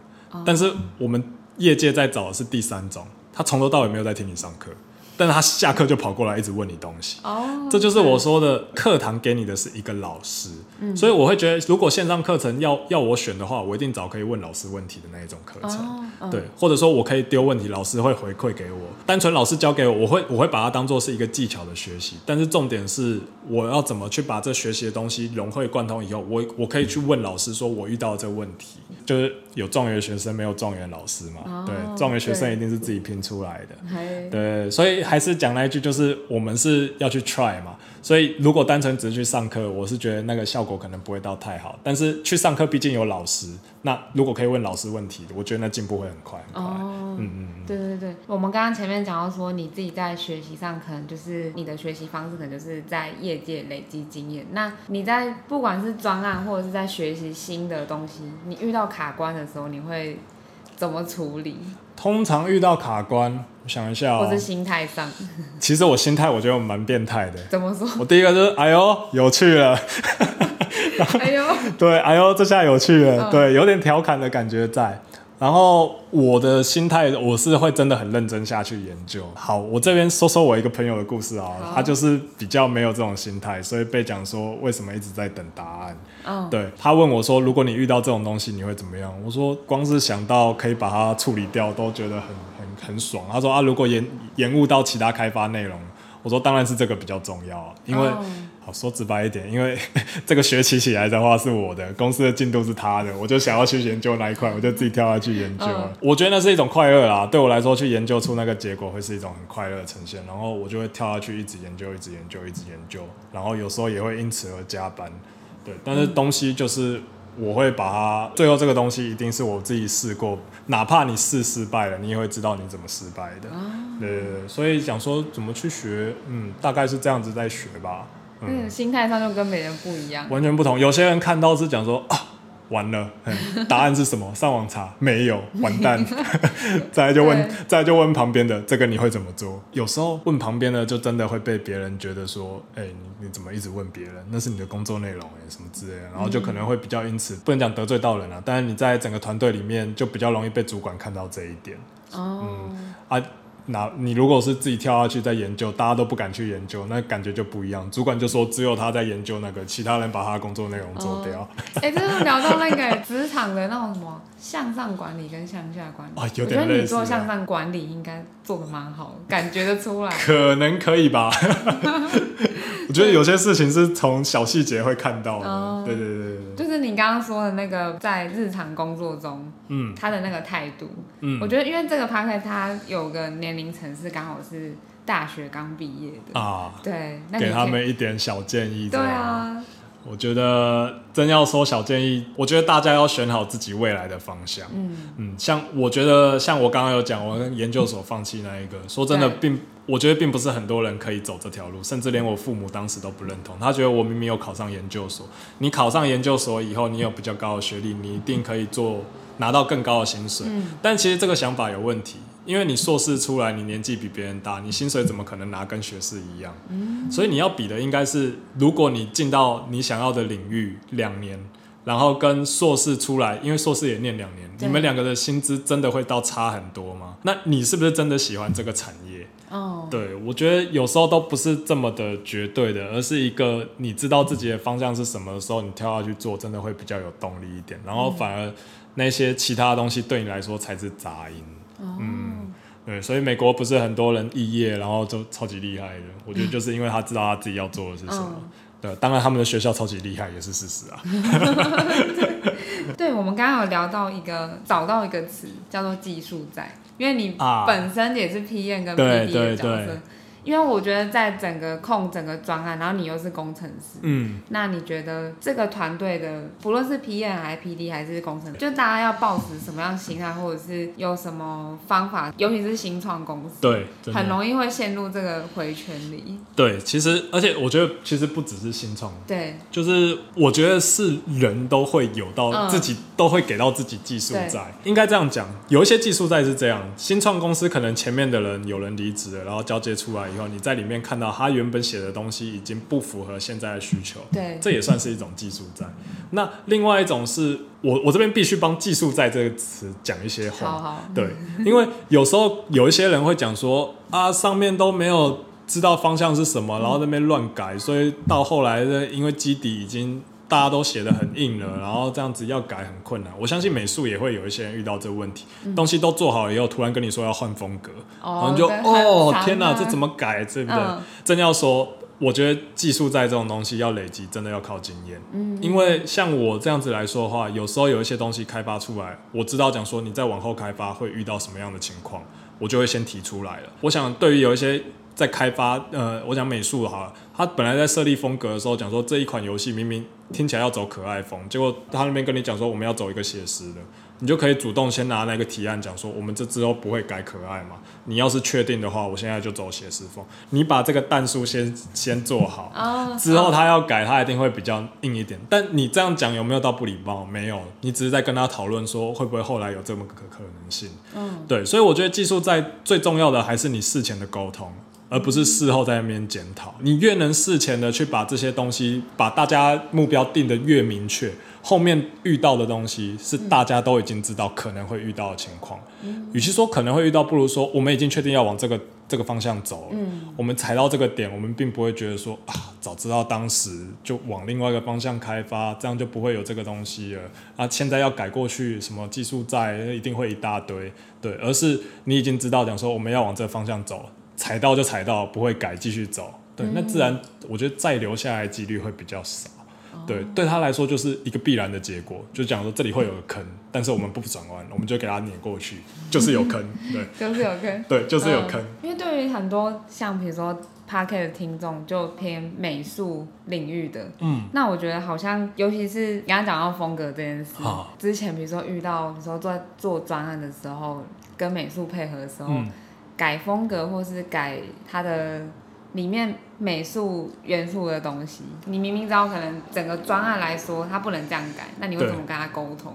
但是我们业界在找的是第三种，他从头到尾没有在听你上课。但是他下课就跑过来一直问你东西，oh, 这就是我说的课堂给你的是一个老师，嗯、所以我会觉得如果线上课程要要我选的话，我一定找可以问老师问题的那一种课程，oh, 对，或者说我可以丢问题，老师会回馈给我，单纯老师教给我，我会我会把它当做是一个技巧的学习，但是重点是我要怎么去把这学习的东西融会贯通以后，我我可以去问老师说我遇到这个问题，就是有状元学生没有状元老师嘛，oh, 对，状元学生一定是自己拼出来的，对，对，所以。还是讲那一句，就是我们是要去 try 嘛，所以如果单纯只是去上课，我是觉得那个效果可能不会到太好。但是去上课毕竟有老师，那如果可以问老师问题，我觉得那进步会很快很快。哦，嗯嗯，对对对，我们刚刚前面讲到说，你自己在学习上可能就是你的学习方式，可能就是在业界累积经验。那你在不管是专案或者是在学习新的东西，你遇到卡关的时候，你会怎么处理？通常遇到卡关，我想一下、喔，或是心态上。其实我心态我觉得我蛮变态的。怎么说？我第一个就是，哎呦，有趣了。哎呦，对，哎呦，这下有趣了，嗯、对，有点调侃的感觉在。然后我的心态，我是会真的很认真下去研究。好，我这边说说我一个朋友的故事啊，他就是比较没有这种心态，所以被讲说为什么一直在等答案。嗯，对，他问我说，如果你遇到这种东西，你会怎么样？我说，光是想到可以把它处理掉，都觉得很很很爽。他说啊，如果延延误到其他开发内容，我说当然是这个比较重要，因为。好，说直白一点，因为 这个学期起来的话是我的，公司的进度是他的，我就想要去研究那一块，我就自己跳下去研究。嗯、我觉得那是一种快乐啦，对我来说，去研究出那个结果会是一种很快乐的呈现。然后我就会跳下去，一直研究，一直研究，一直研究。然后有时候也会因此而加班。对，但是东西就是我会把它，最后这个东西一定是我自己试过，哪怕你试失败了，你也会知道你怎么失败的。嗯、对，对，对，所以想说怎么去学，嗯，大概是这样子在学吧。嗯，心态上就跟别人不一样，完全不同。有些人看到是讲说啊，完了，答案是什么？上网查没有，完蛋。再来就问，再来就问旁边的，这个你会怎么做？有时候问旁边的，就真的会被别人觉得说，哎、欸，你你怎么一直问别人？那是你的工作内容哎，什么之类的。然后就可能会比较因此不能讲得罪到人啊，但是你在整个团队里面就比较容易被主管看到这一点。哦，嗯啊。那你如果是自己跳下去在研究，大家都不敢去研究，那感觉就不一样。主管就说只有他在研究那个，其他人把他的工作内容做掉。哎、嗯，这、欸、是聊到那个职场的那种什么向上管理跟向下管理。啊，有点类似。我觉得你做向上管理应该做的蛮好，感觉得出来。可能可以吧。我觉得有些事情是从小细节会看到的。嗯、对对对对。就是你刚刚说的那个在日常工作中，嗯，他的那个态度，嗯，我觉得因为这个 podcast 他有个年。年龄层是刚好是大学刚毕业的啊，对，给他们一点小建议。对啊，我觉得真要说小建议，我觉得大家要选好自己未来的方向。嗯嗯，像我觉得像我刚刚有讲，我跟研究所放弃那一个，嗯、说真的并，并我觉得并不是很多人可以走这条路，甚至连我父母当时都不认同。他觉得我明明有考上研究所，你考上研究所以后，你有比较高的学历，你一定可以做拿到更高的薪水。嗯，但其实这个想法有问题。因为你硕士出来，你年纪比别人大，你薪水怎么可能拿跟学士一样？嗯，所以你要比的应该是，如果你进到你想要的领域两年，然后跟硕士出来，因为硕士也念两年，你们两个的薪资真的会到差很多吗？那你是不是真的喜欢这个产业？哦，对，我觉得有时候都不是这么的绝对的，而是一个你知道自己的方向是什么的时候，你跳下去做，真的会比较有动力一点。然后反而那些其他的东西对你来说才是杂音。嗯，对，所以美国不是很多人肄业，然后就超级厉害的。我觉得就是因为他知道他自己要做的是什么。嗯、对，当然他们的学校超级厉害也是事实啊。对，我们刚刚有聊到一个，找到一个词叫做技术在，因为你本身也是 PM 跟 PD 的角色。啊对对对因为我觉得在整个控整个专案，然后你又是工程师，嗯，那你觉得这个团队的不论是 PM 还是 PD 还是工程师，就大家要抱持什么样心态，或者是有什么方法，尤其是新创公司，对，很容易会陷入这个回圈里。对，其实而且我觉得其实不只是新创，对，就是我觉得是人都会有到自己、嗯、都会给到自己技术在，应该这样讲，有一些技术在是这样，新创公司可能前面的人有人离职了，然后交接出来。以后你在里面看到他原本写的东西已经不符合现在的需求，对，这也算是一种技术债。那另外一种是我我这边必须帮技术债这个词讲一些话，好好对，因为有时候有一些人会讲说啊，上面都没有知道方向是什么，然后在那边乱改，所以到后来的因为基底已经。大家都写的很硬了，然后这样子要改很困难。我相信美术也会有一些人遇到这个问题，嗯、东西都做好了以后，突然跟你说要换风格，哦、然后你就哦天哪，这怎么改？对不对？嗯、真要说，我觉得技术在这种东西要累积，真的要靠经验。嗯，因为像我这样子来说的话，有时候有一些东西开发出来，我知道讲说你在往后开发会遇到什么样的情况，我就会先提出来了。我想对于有一些。在开发，呃，我讲美术好了，他本来在设立风格的时候讲说，这一款游戏明明听起来要走可爱风，结果他那边跟你讲说我们要走一个写实的，你就可以主动先拿那个提案讲说，我们这之后不会改可爱嘛？你要是确定的话，我现在就走写实风，你把这个弹数先先做好，之后他要改，他一定会比较硬一点。但你这样讲有没有到不礼貌？没有，你只是在跟他讨论说会不会后来有这么个可能性。嗯，对，所以我觉得技术在最重要的还是你事前的沟通。而不是事后在那边检讨。你越能事前的去把这些东西，把大家目标定得越明确，后面遇到的东西是大家都已经知道可能会遇到的情况。嗯，与其说可能会遇到，不如说我们已经确定要往这个。这个方向走了，嗯，我们踩到这个点，我们并不会觉得说啊，早知道当时就往另外一个方向开发，这样就不会有这个东西了啊。现在要改过去，什么技术债一定会一大堆，对，而是你已经知道，讲说我们要往这个方向走，踩到就踩到，不会改，继续走，对，那自然我觉得再留下来的几率会比较少。对，对他来说就是一个必然的结果，就讲说这里会有个坑，但是我们不转弯，我们就给他碾过去，就是有坑，对，就是有坑，对，就是有坑。因为对于很多像比如说 Podcast 的听众，就偏美术领域的，嗯，那我觉得好像，尤其是刚刚讲到风格这件事，之前比如说遇到，比如说在做专案的时候，跟美术配合的时候，改风格或是改它的。里面美术元素的东西，你明明知道可能整个专案来说，他不能这样改，那你会怎么跟他沟通？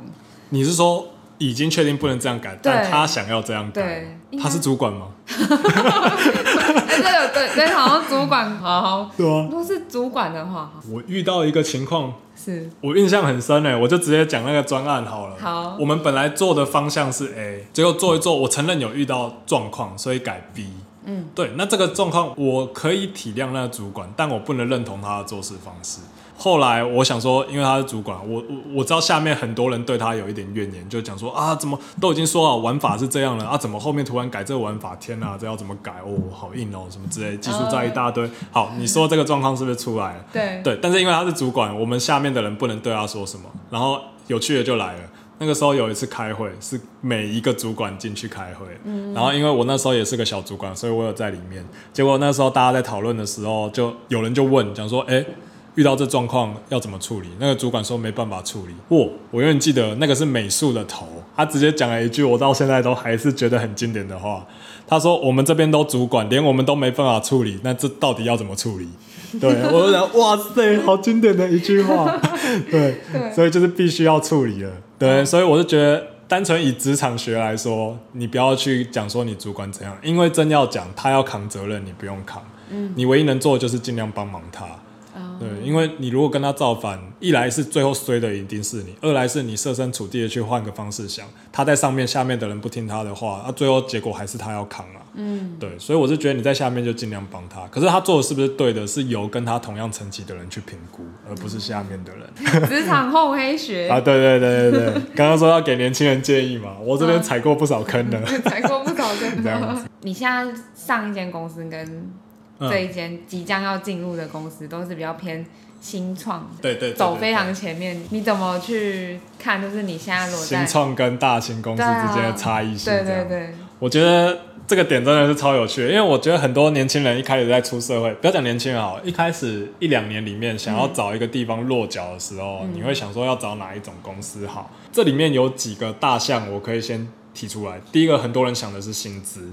你是说已经确定不能这样改，但他想要这样改？对，他是主管吗？哎，对对对，好像主管，好好。对啊。如果是主管的话，我遇到一个情况，是我印象很深诶，我就直接讲那个专案好了。好。我们本来做的方向是 A，结果做一做，我承认有遇到状况，所以改 B。嗯，对，那这个状况我可以体谅那个主管，但我不能认同他的做事方式。后来我想说，因为他是主管，我我我知道下面很多人对他有一点怨言，就讲说啊，怎么都已经说好玩法是这样了啊，怎么后面突然改这个玩法？天哪，这要怎么改？哦，好硬哦，什么之类，技术在一大堆。好，你说这个状况是不是出来了？对对，但是因为他是主管，我们下面的人不能对他说什么。然后有趣的就来了。那个时候有一次开会，是每一个主管进去开会，嗯，然后因为我那时候也是个小主管，所以我有在里面。结果那时候大家在讨论的时候，就有人就问，讲说，哎，遇到这状况要怎么处理？那个主管说没办法处理。哇，我永远记得那个是美术的头，他直接讲了一句我到现在都还是觉得很经典的话。他说我们这边都主管，连我们都没办法处理，那这到底要怎么处理？对，我就想，哇塞，好经典的一句话。对，对，所以就是必须要处理了。对，所以我就觉得，单纯以职场学来说，你不要去讲说你主管怎样，因为真要讲，他要扛责任，你不用扛。嗯，你唯一能做的就是尽量帮忙他。对，因为你如果跟他造反，一来是最后衰的一定是你，二来是你设身处地的去换个方式想，他在上面，下面的人不听他的话，那最后结果还是他要扛啊。嗯，对，所以我是觉得你在下面就尽量帮他，可是他做的是不是对的，是由跟他同样层级的人去评估，而不是下面的人。职场厚黑学 啊，对对对对对，刚刚说要给年轻人建议嘛，我这边踩过不少坑的，踩过不少坑。这样子，你现在上一间公司跟。这一间即将要进入的公司都是比较偏新创，对对，走非常前面。你怎么去看？就是你现在裸在新创跟大型公司之间的差异性？对对对，我觉得这个点真的是超有趣的，因为我觉得很多年轻人一开始在出社会，不要讲年轻人好，一开始一两年里面想要找一个地方落脚的时候，嗯、你会想说要找哪一种公司好？这里面有几个大项，我可以先提出来。第一个，很多人想的是薪资。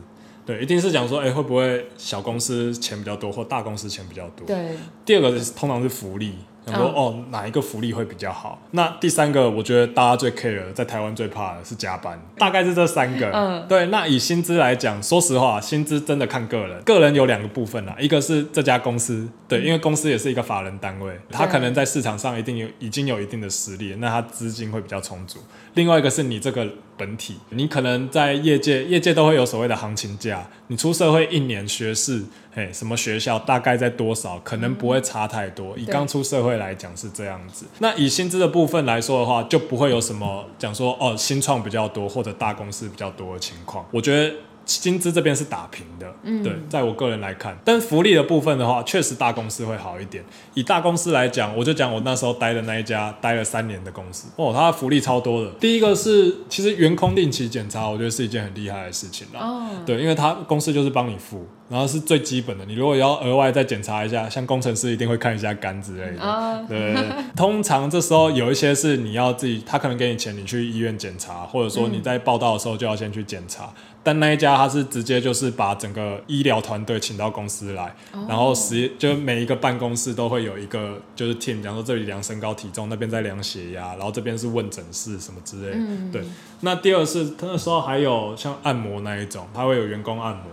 对，一定是讲说，哎，会不会小公司钱比较多，或大公司钱比较多？对。第二个是通常是福利。想说哦，哪一个福利会比较好？那第三个，我觉得大家最 care，在台湾最怕的是加班，大概是这三个。嗯，对。那以薪资来讲，说实话，薪资真的看个人。个人有两个部分啦，一个是这家公司，对，因为公司也是一个法人单位，他可能在市场上一定有已经有一定的实力，那他资金会比较充足。另外一个是你这个本体，你可能在业界，业界都会有所谓的行情价，你出社会一年学士。嘿，什么学校大概在多少？可能不会差太多。嗯、以刚出社会来讲是这样子。那以薪资的部分来说的话，就不会有什么讲说哦，新创比较多或者大公司比较多的情况。我觉得。薪资这边是打平的，嗯，对，在我个人来看，但福利的部分的话，确实大公司会好一点。以大公司来讲，我就讲我那时候待的那一家，待了三年的公司，哦，它的福利超多的。第一个是，其实员工定期检查，我觉得是一件很厉害的事情啦。哦，对，因为他公司就是帮你付，然后是最基本的。你如果要额外再检查一下，像工程师一定会看一下肝之类的。哦，对，通常这时候有一些是你要自己，他可能给你钱，你去医院检查，或者说你在报道的时候就要先去检查。嗯但那一家他是直接就是把整个医疗团队请到公司来，然后实就每一个办公室都会有一个就是 team，比方说这里量身高体重，那边在量血压，然后这边是问诊室什么之类。对，那第二是他那时候还有像按摩那一种，他会有员工按摩。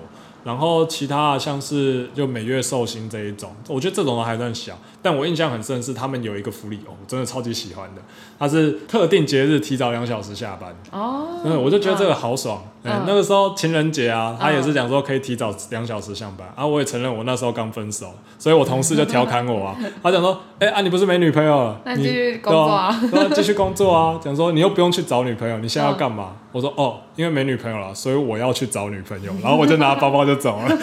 然后其他像是就每月寿星这一种，我觉得这种还算小。但我印象很深是他们有一个福利哦，我真的超级喜欢的，他是特定节日提早两小时下班。哦，嗯，我就觉得这个好爽。嗯。嗯、那个时候情人节啊，他也是讲说可以提早两小时上班，啊、我也承认我那时候刚分手，所以我同事就调侃我啊，他讲说，哎、欸、啊你不是没女朋友了，那继续工作啊，继、啊、续工作啊，讲说你又不用去找女朋友，你现在要干嘛？嗯、我说哦，因为没女朋友了，所以我要去找女朋友，然后我就拿包包就走了。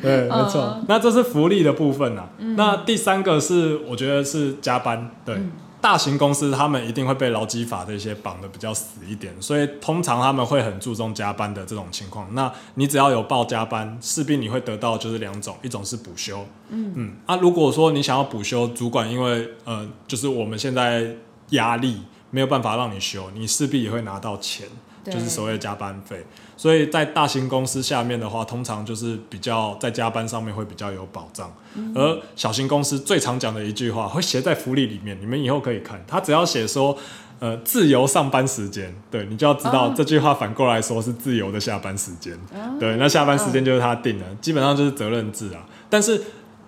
对，没错，嗯、那这是福利的部分啊。嗯、那第三个是我觉得是加班，对。嗯大型公司他们一定会被劳基法这些绑得比较死一点，所以通常他们会很注重加班的这种情况。那你只要有报加班，势必你会得到就是两种，一种是补休，嗯嗯。啊，如果说你想要补休，主管因为呃，就是我们现在压力没有办法让你休，你势必也会拿到钱。就是所谓的加班费，所以在大型公司下面的话，通常就是比较在加班上面会比较有保障。而小型公司最常讲的一句话会写在福利里面，你们以后可以看，他只要写说，呃，自由上班时间，对，你就要知道这句话反过来说是自由的下班时间。对，那下班时间就是他定的，基本上就是责任制啊。但是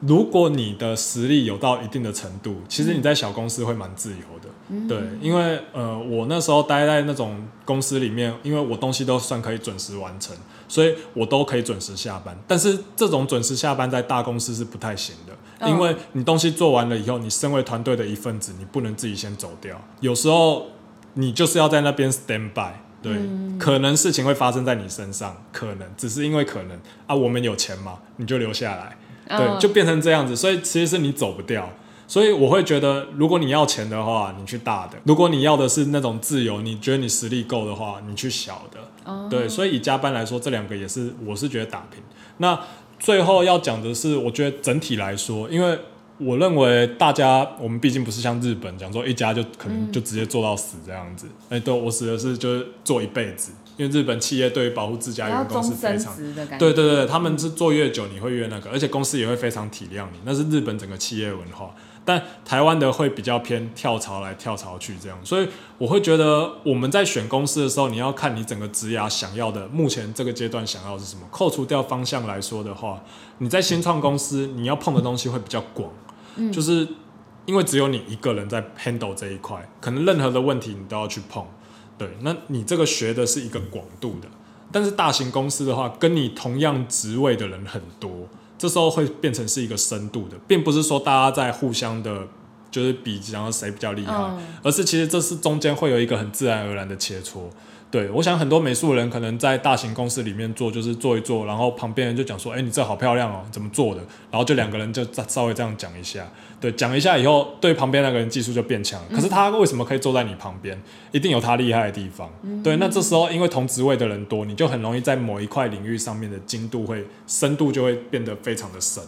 如果你的实力有到一定的程度，其实你在小公司会蛮自由的。对，因为呃，我那时候待在那种公司里面，因为我东西都算可以准时完成，所以我都可以准时下班。但是这种准时下班在大公司是不太行的，因为你东西做完了以后，你身为团队的一份子，你不能自己先走掉。有时候你就是要在那边 stand by，对，嗯、可能事情会发生在你身上，可能只是因为可能啊，我们有钱嘛，你就留下来，对，就变成这样子，所以其实是你走不掉。所以我会觉得，如果你要钱的话，你去大的；如果你要的是那种自由，你觉得你实力够的话，你去小的。Oh. 对，所以以加班来说，这两个也是，我是觉得打平。那最后要讲的是，我觉得整体来说，因为我认为大家，我们毕竟不是像日本讲说一家就可能就直接做到死这样子。哎、嗯，欸、对，我指的是就是做一辈子，因为日本企业对于保护自家员工是非常，对对对，他们是做越久你会越那个，而且公司也会非常体谅你，那是日本整个企业文化。但台湾的会比较偏跳槽来跳槽去这样，所以我会觉得我们在选公司的时候，你要看你整个职涯想要的，目前这个阶段想要的是什么。扣除掉方向来说的话，你在新创公司你要碰的东西会比较广，嗯，就是因为只有你一个人在 handle 这一块，可能任何的问题你都要去碰，对，那你这个学的是一个广度的，但是大型公司的话，跟你同样职位的人很多。这时候会变成是一个深度的，并不是说大家在互相的，就是比，然后谁比较厉害，嗯、而是其实这是中间会有一个很自然而然的切磋。对，我想很多美术人可能在大型公司里面做，就是做一做，然后旁边人就讲说：“哎，你这好漂亮哦，怎么做的？”然后就两个人就稍微这样讲一下，对，讲一下以后，对旁边那个人技术就变强。可是他为什么可以坐在你旁边？一定有他厉害的地方。对，那这时候因为同职位的人多，你就很容易在某一块领域上面的精度会深度就会变得非常的深。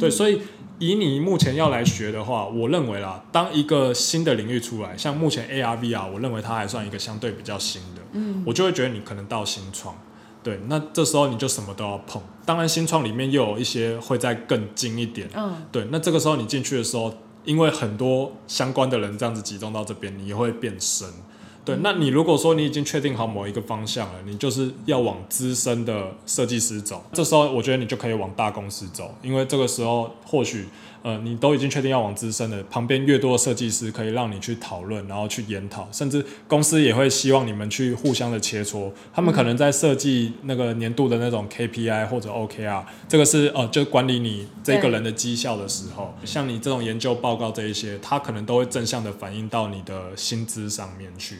对，所以。以你目前要来学的话，我认为啦，当一个新的领域出来，像目前 AR VR，我认为它还算一个相对比较新的，嗯，我就会觉得你可能到新创，对，那这时候你就什么都要碰。当然，新创里面又有一些会再更精一点，嗯，对，那这个时候你进去的时候，因为很多相关的人这样子集中到这边，你也会变深。对，那你如果说你已经确定好某一个方向了，你就是要往资深的设计师走，这时候我觉得你就可以往大公司走，因为这个时候或许。呃，你都已经确定要往资深的，旁边越多的设计师可以让你去讨论，然后去研讨，甚至公司也会希望你们去互相的切磋。他们可能在设计那个年度的那种 KPI 或者 OKR，这个是呃，就管理你这个人的绩效的时候，像你这种研究报告这一些，他可能都会正向的反映到你的薪资上面去。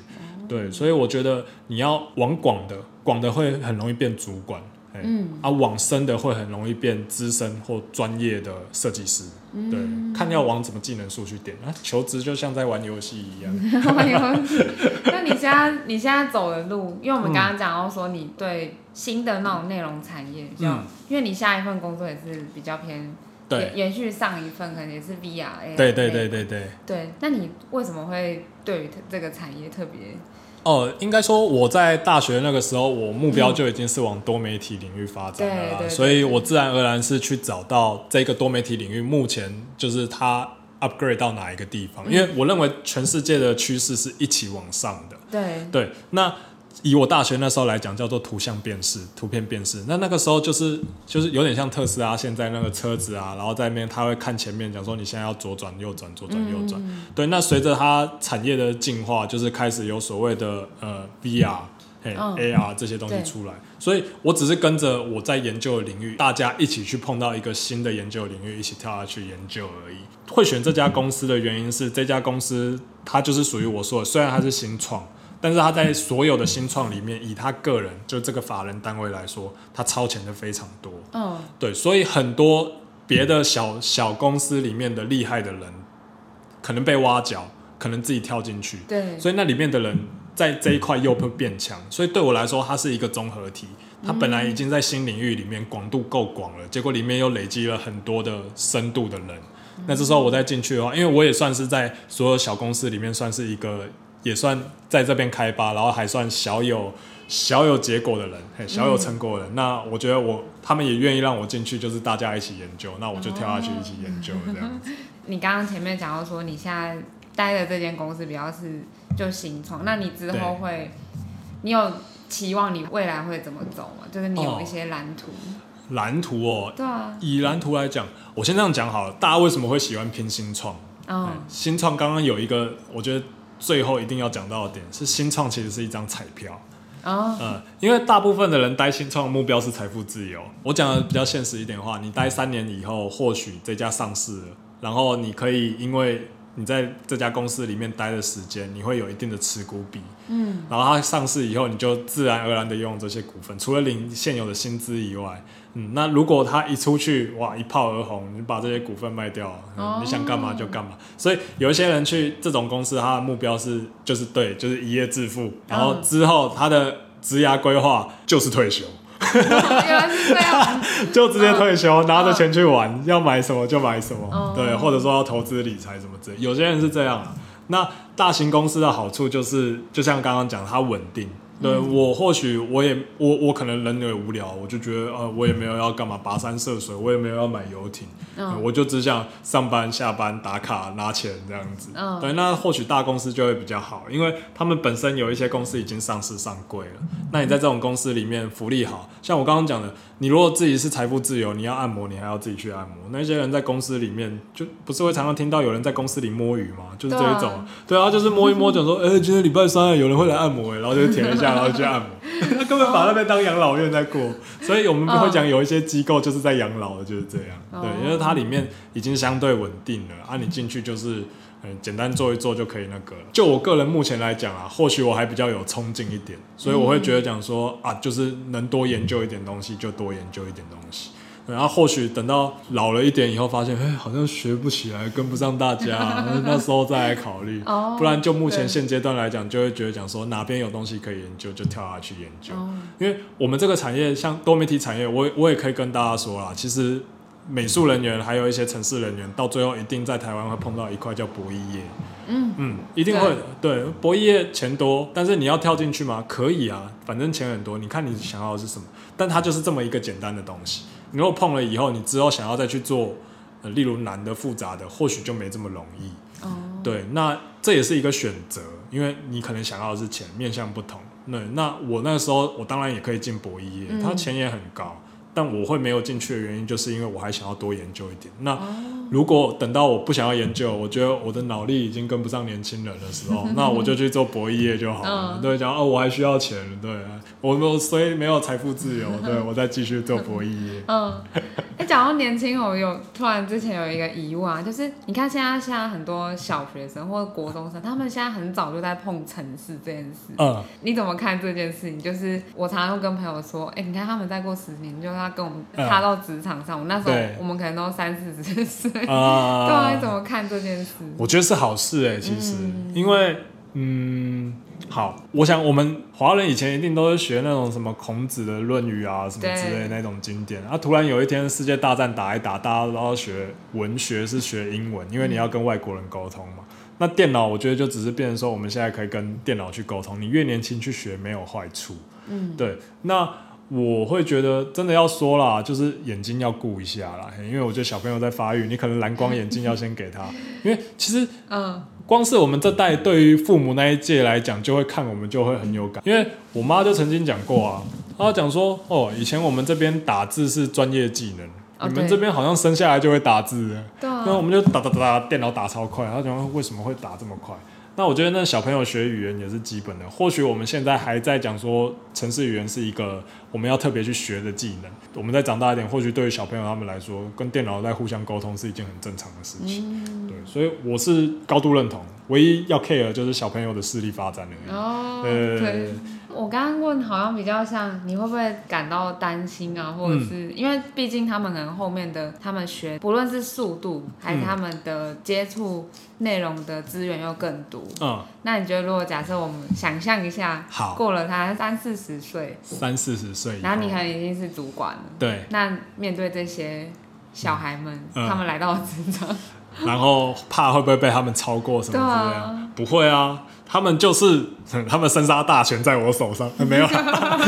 对，所以我觉得你要往广的，广的会很容易变主管。嗯，啊，往深的会很容易变资深或专业的设计师。嗯、对，看要往什么技能数去点啊。求职就像在玩游戏一样。玩游戏。那你现在你现在走的路，因为我们刚刚讲到说你对新的那种内容产业比较，嗯、因为你下一份工作也是比较偏对延续上一份，可能也是 VR。对对对对对。对，那你为什么会对于这个产业特别？哦，应该说我在大学那个时候，我目标就已经是往多媒体领域发展了啦，所以我自然而然是去找到这个多媒体领域目前就是它 upgrade 到哪一个地方，因为我认为全世界的趋势是一起往上的。对。对，那以我大学那时候来讲，叫做图像辨识、图片辨识。那那个时候就是就是有点像特斯拉现在那个车子啊，然后在那边他会看前面，讲说你现在要左转、右转、左转、右转。嗯、对，那随着它产业的进化，就是开始有所谓的呃 VR、嘿、哦、AR 这些东西出来。所以我只是跟着我在研究的领域，大家一起去碰到一个新的研究领域，一起跳下去研究而已。会选这家公司的原因是，这家公司它就是属于我说的，虽然它是新创。但是他在所有的新创里面，以他个人就这个法人单位来说，他超前的非常多。嗯，对，所以很多别的小小公司里面的厉害的人，可能被挖角，可能自己跳进去。对，所以那里面的人在这一块又会变强。所以对我来说，它是一个综合体。它本来已经在新领域里面广度够广了，结果里面又累积了很多的深度的人。那这时候我再进去的话，因为我也算是在所有小公司里面算是一个。也算在这边开发，然后还算小有小有结果的人，嘿，小有成果的人。嗯、那我觉得我他们也愿意让我进去，就是大家一起研究，那我就跳下去一起研究这样子。你刚刚前面讲到说你现在待的这间公司比较是就新创，那你之后会，你有期望你未来会怎么走吗？就是你有一些蓝图。哦、蓝图哦，对啊。以蓝图来讲，我先这样讲好了。大家为什么会喜欢拼新创？嗯，新创刚刚有一个，我觉得。最后一定要讲到的点是，新创其实是一张彩票。因为大部分的人待新创的目标是财富自由。我讲的比较现实一点的话，你待三年以后，或许这家上市了，然后你可以因为你在这家公司里面待的时间，你会有一定的持股比。嗯，然后它上市以后，你就自然而然的拥有这些股份，除了领现有的薪资以外。嗯，那如果他一出去，哇，一炮而红，你把这些股份卖掉，嗯，你想干嘛就干嘛。所以有一些人去这种公司，他的目标是就是对，就是一夜致富，然后之后他的职涯规划就是退休。原来是这样，就直接退休，拿着钱去玩，要买什么就买什么，对，或者说要投资理财什么之类。有些人是这样。那大型公司的好处就是，就像刚刚讲，它稳定。对，嗯、我或许我也我我可能人有点无聊，我就觉得呃我也没有要干嘛跋山涉水，我也没有要买游艇，我就只想上班下班打卡拿钱这样子。嗯、对，那或许大公司就会比较好，因为他们本身有一些公司已经上市上柜了。那你在这种公司里面福利好，像我刚刚讲的，你如果自己是财富自由，你要按摩，你还要自己去按摩。那些人在公司里面就不是会常常听到有人在公司里摸鱼吗？就是这一种。对啊，就是摸一摸，讲说，哎、欸，今天礼拜三有人会来按摩，然后就填一下。然后去按摩，他根本把那边当养老院在过，所以我们会讲有一些机构就是在养老的，就是这样。对，因为它里面已经相对稳定了啊，你进去就是嗯简单做一做就可以那个了。就我个人目前来讲啊，或许我还比较有冲劲一点，所以我会觉得讲说啊，就是能多研究一点东西就多研究一点东西。然后或许等到老了一点以后，发现哎，好像学不起来，跟不上大家，那时候再来考虑。不然就目前现阶段来讲，就会觉得讲说哪边有东西可以研究，就跳下去研究。因为我们这个产业，像多媒体产业，我我也可以跟大家说啦，其实美术人员还有一些城市人员，到最后一定在台湾会碰到一块叫博弈业。嗯嗯，一定会。对，博弈业钱多，但是你要跳进去吗？可以啊，反正钱很多。你看你想要的是什么？但它就是这么一个简单的东西。你如果碰了以后，你之后想要再去做，呃，例如难的、复杂的，或许就没这么容易。哦。对，那这也是一个选择，因为你可能想要的是钱，面向不同。那那我那时候，我当然也可以进博弈业，它钱也很高。但我会没有进去的原因，就是因为我还想要多研究一点。那如果等到我不想要研究，我觉得我的脑力已经跟不上年轻人的时候，那我就去做博弈业就好了。对，讲哦，我还需要钱，对，我我所以没有财富自由，对，我再继续做博弈业。嗯，哎，讲到年轻，我有突然之前有一个疑问啊，就是你看现在现在很多小学生或者国中生，他们现在很早就在碰城市这件事。嗯，你怎么看这件事情？就是我常常会跟朋友说，哎，你看他们再过十年就他跟我们插到职场上，我那时候我们可能都三四十岁，对啊，你怎么看这件事？我觉得是好事哎，其实，因为嗯，好，我想我们华人以前一定都是学那种什么孔子的《论语》啊，什么之类的那种经典。啊，突然有一天世界大战打一打，大家都要学文学，是学英文，因为你要跟外国人沟通嘛。那电脑我觉得就只是变成说，我们现在可以跟电脑去沟通。你越年轻去学没有坏处，嗯，对，那。我会觉得真的要说啦，就是眼睛要顾一下啦，因为我觉得小朋友在发育，你可能蓝光眼镜要先给他，因为其实嗯，光是我们这代对于父母那一届来讲，就会看我们就会很有感，因为我妈就曾经讲过啊，她讲说哦，以前我们这边打字是专业技能。你们这边好像生下来就会打字，对啊，那我们就打打打打，电脑打超快。他讲为什么会打这么快？那我觉得那小朋友学语言也是基本的。或许我们现在还在讲说城市语言是一个我们要特别去学的技能。我们再长大一点，或许对于小朋友他们来说，跟电脑在互相沟通是一件很正常的事情。嗯、对，所以我是高度认同。唯一要 care 的就是小朋友的视力发展而已。哦，对。对我刚刚问好像比较像，你会不会感到担心啊？或者是、嗯、因为毕竟他们可能后面的他们学，不论是速度还是他们的接触内容的资源又更多。嗯，那你觉得如果假设我们想象一下，好，过了他三四十岁，三四十岁，然后你可能已经是主管了，对，那面对这些小孩们，嗯、他们来到职场，然后怕会不会被他们超过什么之类的？啊、不会啊。他们就是，他们生杀大权在我手上，没有，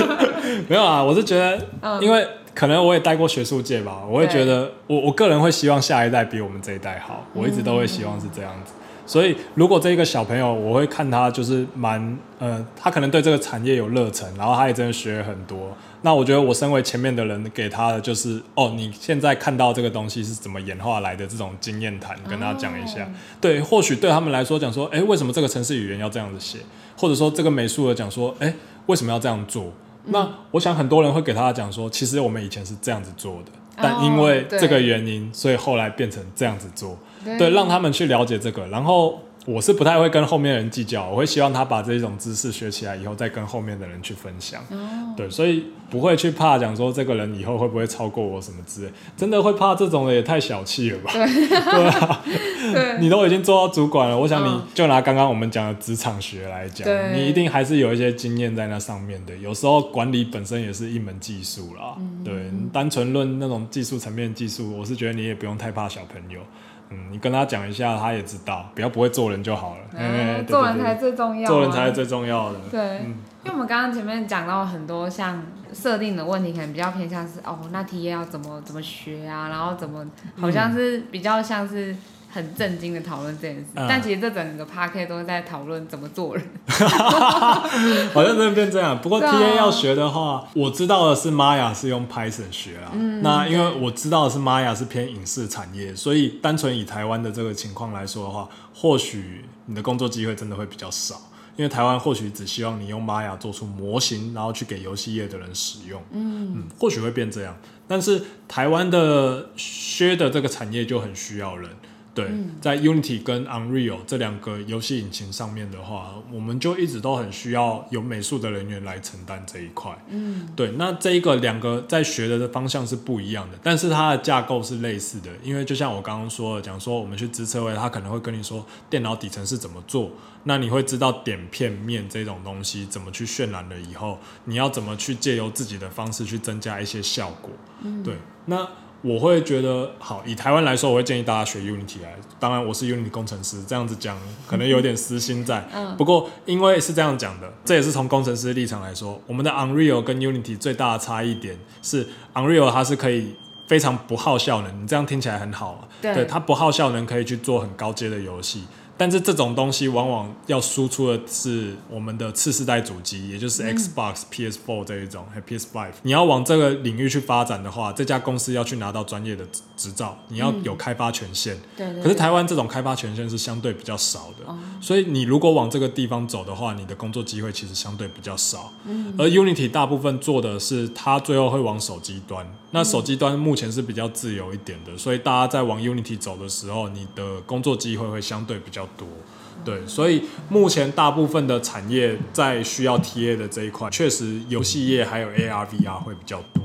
没有啊！我是觉得，因为可能我也待过学术界吧，我会觉得，我我个人会希望下一代比我们这一代好，我一直都会希望是这样子。所以，如果这一个小朋友，我会看他就是蛮，呃，他可能对这个产业有热忱，然后他也真的学了很多。那我觉得我身为前面的人给他的就是，哦，你现在看到这个东西是怎么演化来的这种经验谈，跟他讲一下。哦、对，或许对他们来说讲说，哎，为什么这个城市语言要这样子写？或者说这个美术的讲说，哎，为什么要这样做？嗯、那我想很多人会给他讲说，其实我们以前是这样子做的，但因为这个原因，所以后来变成这样子做。对，让他们去了解这个，然后我是不太会跟后面的人计较，我会希望他把这种知识学起来以后，再跟后面的人去分享。哦、对，所以不会去怕讲说这个人以后会不会超过我什么之类，真的会怕这种的也太小气了吧？对，对啊，对你都已经做到主管了，我想你就拿刚刚我们讲的职场学来讲，你一定还是有一些经验在那上面的。有时候管理本身也是一门技术啦，嗯、对，单纯论那种技术层面技术，我是觉得你也不用太怕小朋友。嗯，你跟他讲一下，他也知道，不要不会做人就好了。嗯，做人才最重要。做人才是最重要的。对，嗯、因为我们刚刚前面讲到很多像设定的问题，可能比较偏向是哦，那体验要怎么怎么学啊，然后怎么，好像是比较像是。很震惊的讨论这件事，嗯、但其实这整个 Podcast 都是在讨论怎么做人，好像真的变这样。不过 TA 要学的话，啊、我知道的是 Maya 是用 Python 学啊。嗯、那因为我知道的是 Maya 是偏影视产业，所以单纯以台湾的这个情况来说的话，或许你的工作机会真的会比较少。因为台湾或许只希望你用 Maya 做出模型，然后去给游戏业的人使用。嗯，嗯，或许会变这样。但是台湾的学的这个产业就很需要人。对，在 Unity 跟 Unreal 这两个游戏引擎上面的话，我们就一直都很需要有美术的人员来承担这一块。嗯，对，那这一个两个在学的方向是不一样的，但是它的架构是类似的，因为就像我刚刚说的，讲说我们去支车位，他可能会跟你说电脑底层是怎么做，那你会知道点片面这种东西怎么去渲染了以后，你要怎么去借由自己的方式去增加一些效果。嗯，对，那。我会觉得好，以台湾来说，我会建议大家学 Unity 来。当然，我是 Unity 工程师，这样子讲可能有点私心在。嗯。不过，因为是这样讲的，这也是从工程师的立场来说，我们的 Unreal 跟 Unity 最大的差异点是，Unreal 它是可以非常不耗效能。你这样听起来很好啊。对。对，它不耗效能，可以去做很高阶的游戏。但是这种东西往往要输出的是我们的次世代主机，也就是 Xbox、嗯、PS4 这一种，还 PS5。你要往这个领域去发展的话，这家公司要去拿到专业的执照，你要有开发权限。对、嗯。可是台湾这种开发权限是相对比较少的，嗯、所以你如果往这个地方走的话，你的工作机会其实相对比较少。嗯。而 Unity 大部分做的是，它最后会往手机端。那手机端目前是比较自由一点的，所以大家在往 Unity 走的时候，你的工作机会会相对比较多。对，所以目前大部分的产业在需要 TA 的这一块，确实游戏业还有 AR、VR 会比较多。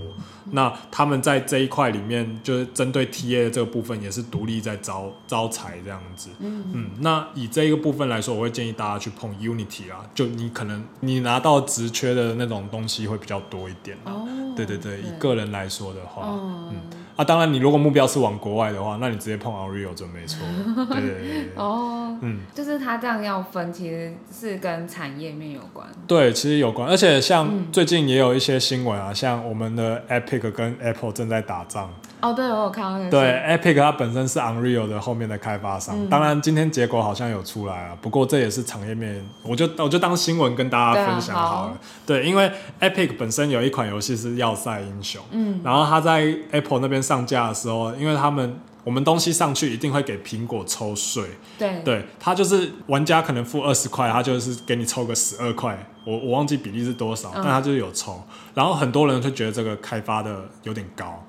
那他们在这一块里面，就是针对 TA 的这个部分，也是独立在招招财这样子。嗯嗯。那以这一个部分来说，我会建议大家去碰 Unity 啊，就你可能你拿到职缺的那种东西会比较多一点。哦。对对对，对以个人来说的话，嗯。啊，当然，你如果目标是往国外的话，那你直接碰 Unreal 准没错。对对对。哦，嗯，就是他这样要分，其实是跟产业面有关。对，其实有关，而且像最近也有一些新闻啊，嗯、像我们的 Epic 跟 Apple 正在打仗。哦，对，我有看到那个。对，Epic 它本身是 Unreal 的后面的开发商，嗯、当然今天结果好像有出来啊，不过这也是产业面，我就我就当新闻跟大家分享好了。对，啊、对，因为 Epic 本身有一款游戏是《要塞英雄》，嗯，然后它在 Apple 那边上架的时候，因为他们我们东西上去一定会给苹果抽税，对，对，他就是玩家可能付二十块，他就是给你抽个十二块，我我忘记比例是多少，嗯、但他就是有抽，然后很多人就觉得这个开发的有点高。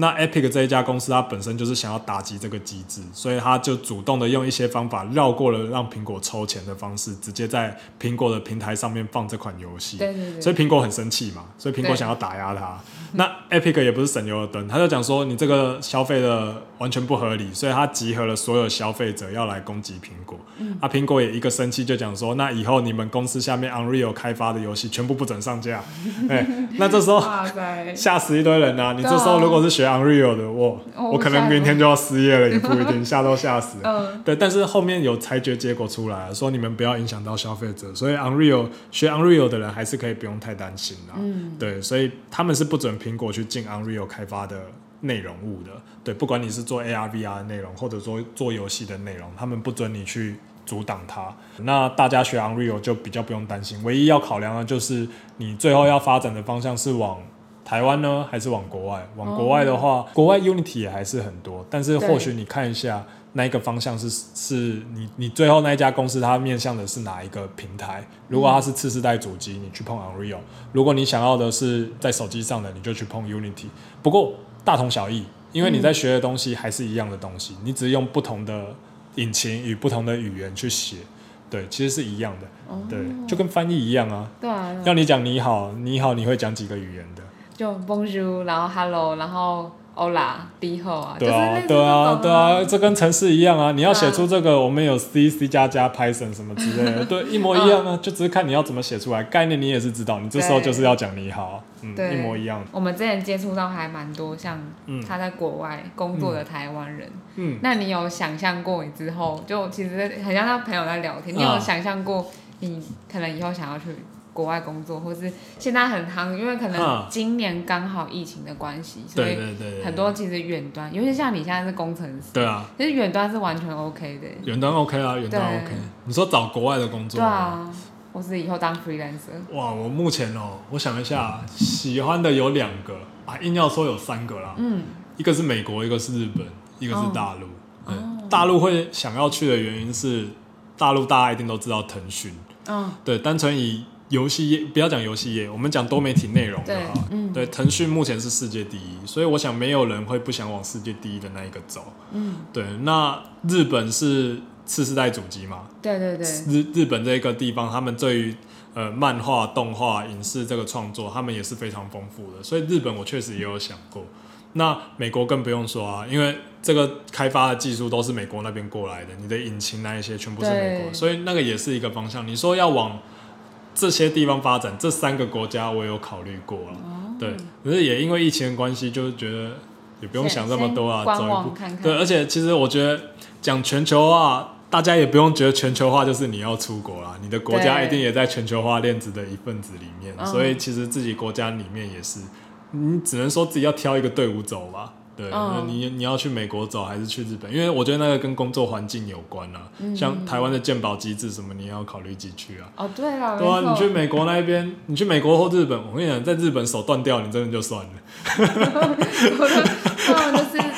那 Epic 这一家公司，它本身就是想要打击这个机制，所以它就主动的用一些方法绕过了让苹果抽钱的方式，直接在苹果的平台上面放这款游戏。对对对。所以苹果很生气嘛，所以苹果想要打压它。那 Epic 也不是省油的灯，他就讲说你这个消费的完全不合理，所以他集合了所有消费者要来攻击苹果。嗯。啊，苹果也一个生气就讲说，那以后你们公司下面 Unreal 开发的游戏全部不准上架。哎，那这时候吓死一堆人啊！你这时候如果是学 Unreal 的，我我可能明天就要失业了，也不一定，吓都吓死。嗯。对，但是后面有裁决结果出来，说你们不要影响到消费者，所以 Unreal 学 Unreal 的人还是可以不用太担心啦。嗯。对，所以他们是不准。苹果去进 Unreal 开发的内容物的，对，不管你是做 AR、VR 的内容，或者说做游戏的内容，他们不准你去阻挡它。那大家学 Unreal 就比较不用担心，唯一要考量的就是你最后要发展的方向是往台湾呢，还是往国外？往国外的话，哦、国外 Unity 也还是很多，但是或许你看一下。那一个方向是是你你最后那一家公司它面向的是哪一个平台？如果它是次世代主机，你去碰 Unreal；如果你想要的是在手机上的，你就去碰 Unity。不过大同小异，因为你在学的东西还是一样的东西，你只是用不同的引擎与不同的语言去写，对，其实是一样的，对，就跟翻译一样啊。对啊。要你讲你好，你好，你会讲几个语言的？就 Bonjour，然后 Hello，然后。欧啦，第后啊，对啊，对啊，对啊，这跟城市一样啊。你要写出这个，我们有 C、C 加加、Python 什么之类的，对，一模一样啊。就只是看你要怎么写出来，概念你也是知道。你这时候就是要讲你好，嗯，一模一样。我们之前接触到还蛮多，像他在国外工作的台湾人，嗯，那你有想象过你之后，就其实很像他朋友在聊天，你有想象过你可能以后想要去？国外工作，或是现在很夯，因为可能今年刚好疫情的关系，所以很多其实远端，尤其像你现在是工程师，对啊，其实远端是完全 OK 的。远端 OK 啊，远端 OK。你说找国外的工作？对啊，或是以后当 freelancer。哇，我目前哦，我想一下，喜欢的有两个啊，硬要说有三个啦。嗯，一个是美国，一个是日本，一个是大陆。嗯，大陆会想要去的原因是，大陆大家一定都知道腾讯。嗯，对，单纯以。游戏业不要讲游戏业，我们讲多媒体内容的话，对，嗯、对，腾讯目前是世界第一，所以我想没有人会不想往世界第一的那一个走。嗯，对，那日本是次世代主机嘛？对对对。日日本这个地方，他们对于呃漫画、动画、影视这个创作，他们也是非常丰富的，所以日本我确实也有想过。那美国更不用说啊，因为这个开发的技术都是美国那边过来的，你的引擎那一些全部是美国，所以那个也是一个方向。你说要往。这些地方发展，这三个国家我有考虑过了，哦、对，可是也因为疫情的关系，就是觉得也不用想这么多啊，走一步，看看。对，而且其实我觉得讲全球化，大家也不用觉得全球化就是你要出国啦，你的国家一定也在全球化链子的一份子里面，所以其实自己国家里面也是，你只能说自己要挑一个队伍走吧。对，那你你要去美国走还是去日本？因为我觉得那个跟工作环境有关啊。嗯、像台湾的鉴保机制什么，你要考虑进去啊。哦，对啊，对啊，你去美国那边，你去美国或日本，我跟你讲，在日本手断掉，你真的就算了。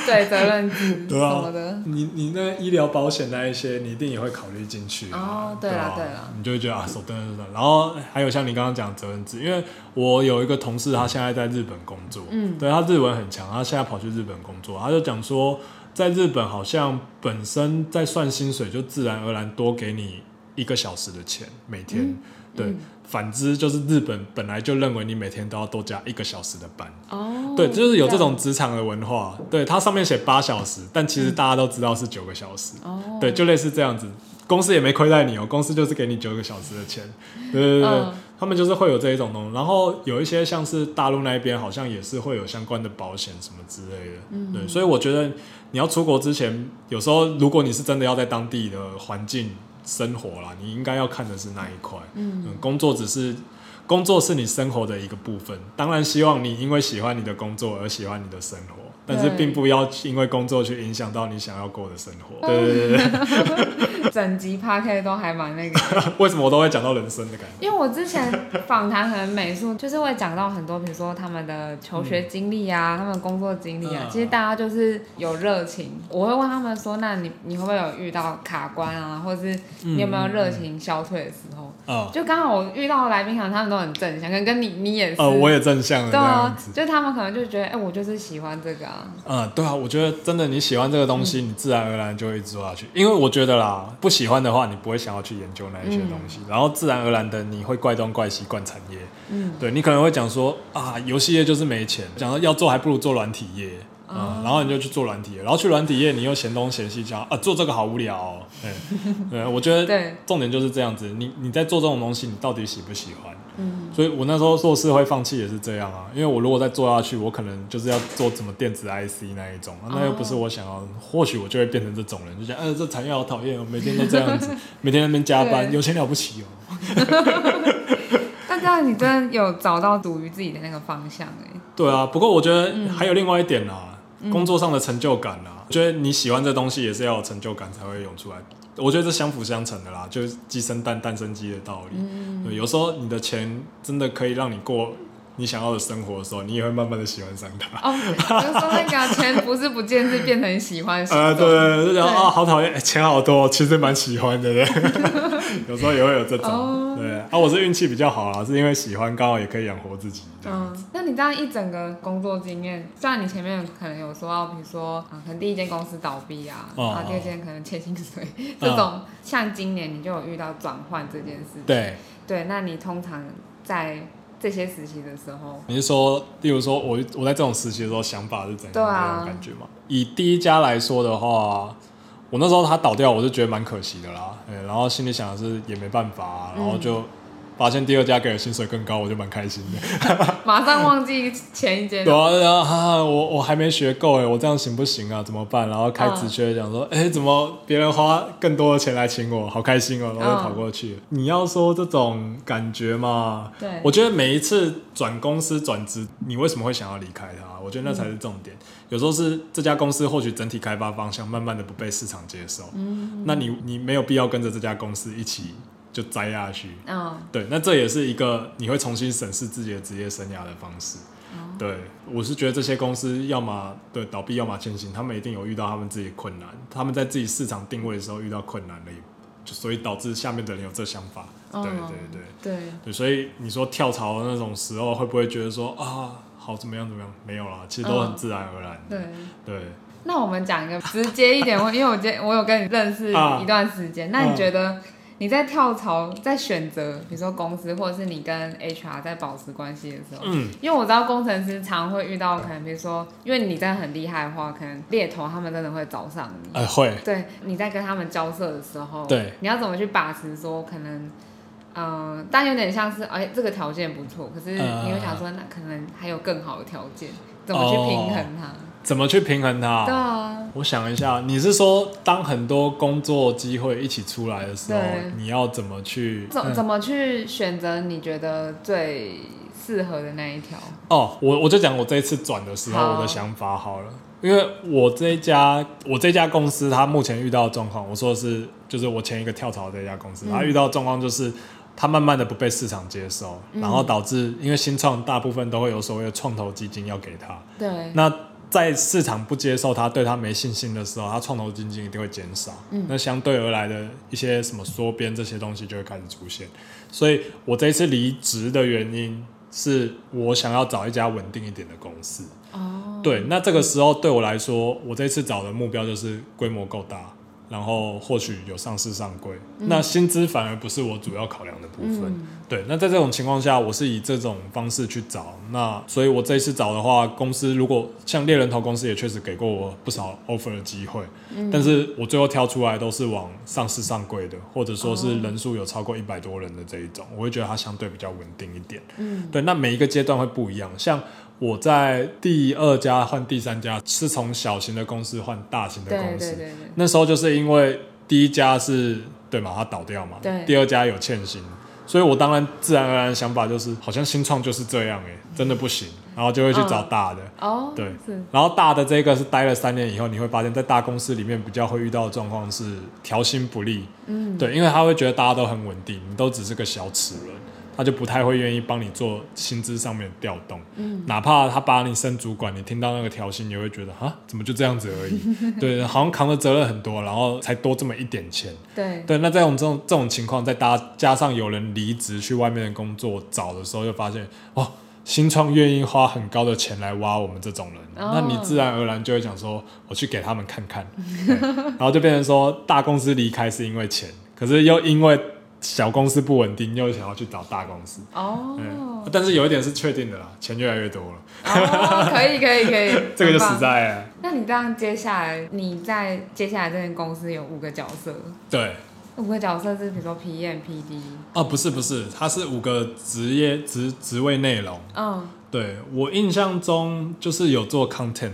对，责任制对啊，你你那医疗保险那一些，你一定也会考虑进去哦，对啊，对啊，你就会觉得啊，手断了，然后还有像你刚刚讲责任制，因为我有一个同事，他现在在日本工作，嗯，对他日文很强，他现在跑去日本工作，他就讲说，在日本好像本身在算薪水，就自然而然多给你一个小时的钱每天，嗯、对。嗯反之，就是日本本来就认为你每天都要多加一个小时的班。哦，对，就是有这种职场的文化。对，它上面写八小时，但其实大家都知道是九个小时。哦，对，就类似这样子，公司也没亏待你哦，公司就是给你九个小时的钱。对对对，他们就是会有这一种东西。然后有一些像是大陆那边，好像也是会有相关的保险什么之类的。嗯，对，所以我觉得你要出国之前，有时候如果你是真的要在当地的环境生活啦，你应该要看的是那一块。嗯，嗯，工作只是。工作是你生活的一个部分，当然希望你因为喜欢你的工作而喜欢你的生活，但是并不要因为工作去影响到你想要过的生活。对对对对，整集 podcast 都还蛮那个。为什么我都会讲到人生的感觉？因为我之前访谈可能美术，就是会讲到很多，比如说他们的求学经历啊，嗯、他们工作经历啊，其实大家就是有热情。我会问他们说：“那你你会不会有遇到卡关啊，或者是你有没有热情消退的时候？”嗯、就刚好我遇到来宾，可能他们都。很正向，跟跟你你也是，呃，我也正向的，对啊，就他们可能就觉得，哎、欸，我就是喜欢这个啊，嗯，对啊，我觉得真的你喜欢这个东西，嗯、你自然而然就会一直做下去，因为我觉得啦，不喜欢的话，你不会想要去研究那一些东西，嗯、然后自然而然的你会怪东怪西怪产业，嗯，对你可能会讲说啊，游戏业就是没钱，讲说要做还不如做软体业。嗯，然后你就去做软体，然后去软体业，你又嫌东嫌西，讲啊做这个好无聊哦。对，对，我觉得 重点就是这样子。你你在做这种东西，你到底喜不喜欢？嗯，所以我那时候硕士会放弃也是这样啊，因为我如果再做下去，我可能就是要做什么电子 IC 那一种，那又不是我想要。或许我就会变成这种人，就讲，呃，这产业好讨厌哦，每天都这样子，每天在那边加班，有钱了不起哦。那这样你真的有找到属于自己的那个方向哎？对啊，不过我觉得还有另外一点啊。工作上的成就感啊，我觉得你喜欢这东西也是要有成就感才会涌出来。我觉得这相辅相成的啦，就是鸡生蛋，蛋生鸡的道理。嗯，有时候你的钱真的可以让你过你想要的生活的时候，你也会慢慢的喜欢上它。哦，就是说那个钱不是不见，是变成喜欢。呃，对对对，就讲啊，好讨厌，钱好多，其实蛮喜欢的。对，有时候也会有这种。哦、对啊，我是运气比较好啊，是因为喜欢，刚好也可以养活自己。嗯，那你这样一整个工作经验，虽然你前面可能有说到，比如说啊，可能第一间公司倒闭啊，哦、然后第二间可能欠薪水，哦、这种，哦、像今年你就有遇到转换这件事情。对对，那你通常在这些实习的时候，你是说，例如说我我在这种实习的时候想法是怎样？的啊，这种感觉吗？以第一家来说的话，我那时候他倒掉，我就觉得蛮可惜的啦。对，然后心里想的是也没办法、啊，然后就。嗯发现第二家给的薪水更高，我就蛮开心的。马上忘记前一间。对啊，我我还没学够哎，我这样行不行啊？怎么办？然后开直缺讲说，哎、嗯，怎么别人花更多的钱来请我，好开心哦，然后就跑过去。嗯、你要说这种感觉嘛？对，我觉得每一次转公司转职，你为什么会想要离开它？我觉得那才是重点。嗯、有时候是这家公司或许整体开发方向慢慢的不被市场接受，嗯，那你你没有必要跟着这家公司一起。就栽下去，嗯，对，那这也是一个你会重新审视自己的职业生涯的方式。嗯、对，我是觉得这些公司要么对倒闭，要么迁徙，他们一定有遇到他们自己的困难，他们在自己市场定位的时候遇到困难了，就所以导致下面的人有这想法。对对对对对，所以你说跳槽的那种时候，会不会觉得说啊，好怎么样怎么样？没有啦，其实都很自然而然。对对。那我们讲一个直接一点，因为我觉我有跟你认识一段时间，啊、那你觉得？你在跳槽，在选择，比如说公司，或者是你跟 HR 在保持关系的时候，嗯，因为我知道工程师常会遇到，可能比如说，因为你真的很厉害的话，可能猎头他们真的会找上你，哎、呃，会，对，你在跟他们交涉的时候，对，你要怎么去把持？说可能，嗯、呃，但有点像是，哎，这个条件不错，可是你会想说，那可能还有更好的条件，怎么去平衡它？哦怎么去平衡它？对啊，我想一下，你是说当很多工作机会一起出来的时候，你要怎么去？怎怎么去选择你觉得最适合的那一条？哦，我我就讲我这一次转的时候我的想法好了，好，因为我这一家我这家公司，它目前遇到的状况，我说的是就是我前一个跳槽的这家公司，它遇到的状况就是它慢慢的不被市场接受，嗯、然后导致因为新创大部分都会有所谓的创投基金要给他，对，那。在市场不接受他、对他没信心的时候，他创投基金一定会减少。嗯，那相对而来的一些什么缩编这些东西就会开始出现。所以我这一次离职的原因是我想要找一家稳定一点的公司。哦，对，那这个时候对我来说，我这次找的目标就是规模够大，然后或许有上市上柜，嗯、那薪资反而不是我主要考量的部分。嗯、对，那在这种情况下，我是以这种方式去找。那所以，我这一次找的话，公司如果像猎人头公司也确实给过我不少 offer 的机会，嗯、但是我最后挑出来都是往上市上柜的，或者说是人数有超过一百多人的这一种，我会觉得它相对比较稳定一点。嗯，对，那每一个阶段会不一样，像。我在第二家换第三家，是从小型的公司换大型的公司。对对对对。那时候就是因为第一家是对嘛，它倒掉嘛。对。第二家有欠薪，所以我当然自然而然的想法就是，好像新创就是这样哎，真的不行，然后就会去找大的。哦。对。是。然后大的这个是待了三年以后，你会发现在大公司里面比较会遇到的状况是调薪不利。嗯。对，因为他会觉得大家都很稳定，你都只是个小齿轮。他就不太会愿意帮你做薪资上面的调动，嗯，哪怕他把你升主管，你听到那个调薪，你会觉得啊，怎么就这样子而已？对，好像扛的责任很多，然后才多这么一点钱。对对，那这种这种这种情况，再搭加上有人离职去外面的工作找的时候，就发现哦，新创愿意花很高的钱来挖我们这种人，哦、那你自然而然就会想说，我去给他们看看，然后就变成说大公司离开是因为钱，可是又因为。小公司不稳定，又想要去找大公司哦。Oh. 但是有一点是确定的啦，钱越来越多了。Oh, 可以可以可以，这个就实在了。那你这样接下来，你在接下来这间公司有五个角色？对，五个角色是比如说 PM、PD。哦，不是不是，它是五个职业职职位内容。嗯，oh. 对我印象中就是有做 content。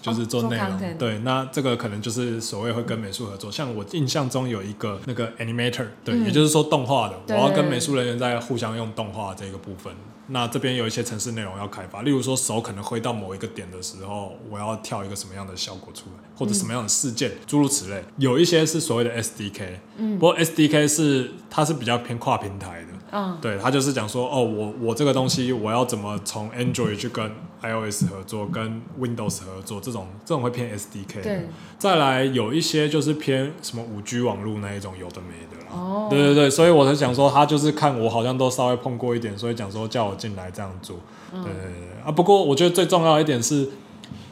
就是做内容，oh, 对，那这个可能就是所谓会跟美术合作。像我印象中有一个那个 animator，对，嗯、也就是说动画的，我要跟美术人员在互相用动画这个部分。那这边有一些城市内容要开发，例如说手可能挥到某一个点的时候，我要跳一个什么样的效果出来，或者什么样的事件，诸如此类。有一些是所谓的 SDK，嗯，不过 SDK 是它是比较偏跨平台的。嗯，对，他就是讲说，哦，我我这个东西我要怎么从 Android 去跟 iOS 合作，跟 Windows 合作，这种这种会偏 SDK。对，再来有一些就是偏什么五 G 网络那一种，有的没的啦。哦，对对对，所以我才想说，他就是看我好像都稍微碰过一点，所以讲说叫我进来这样做。对对对啊，不过我觉得最重要一点是。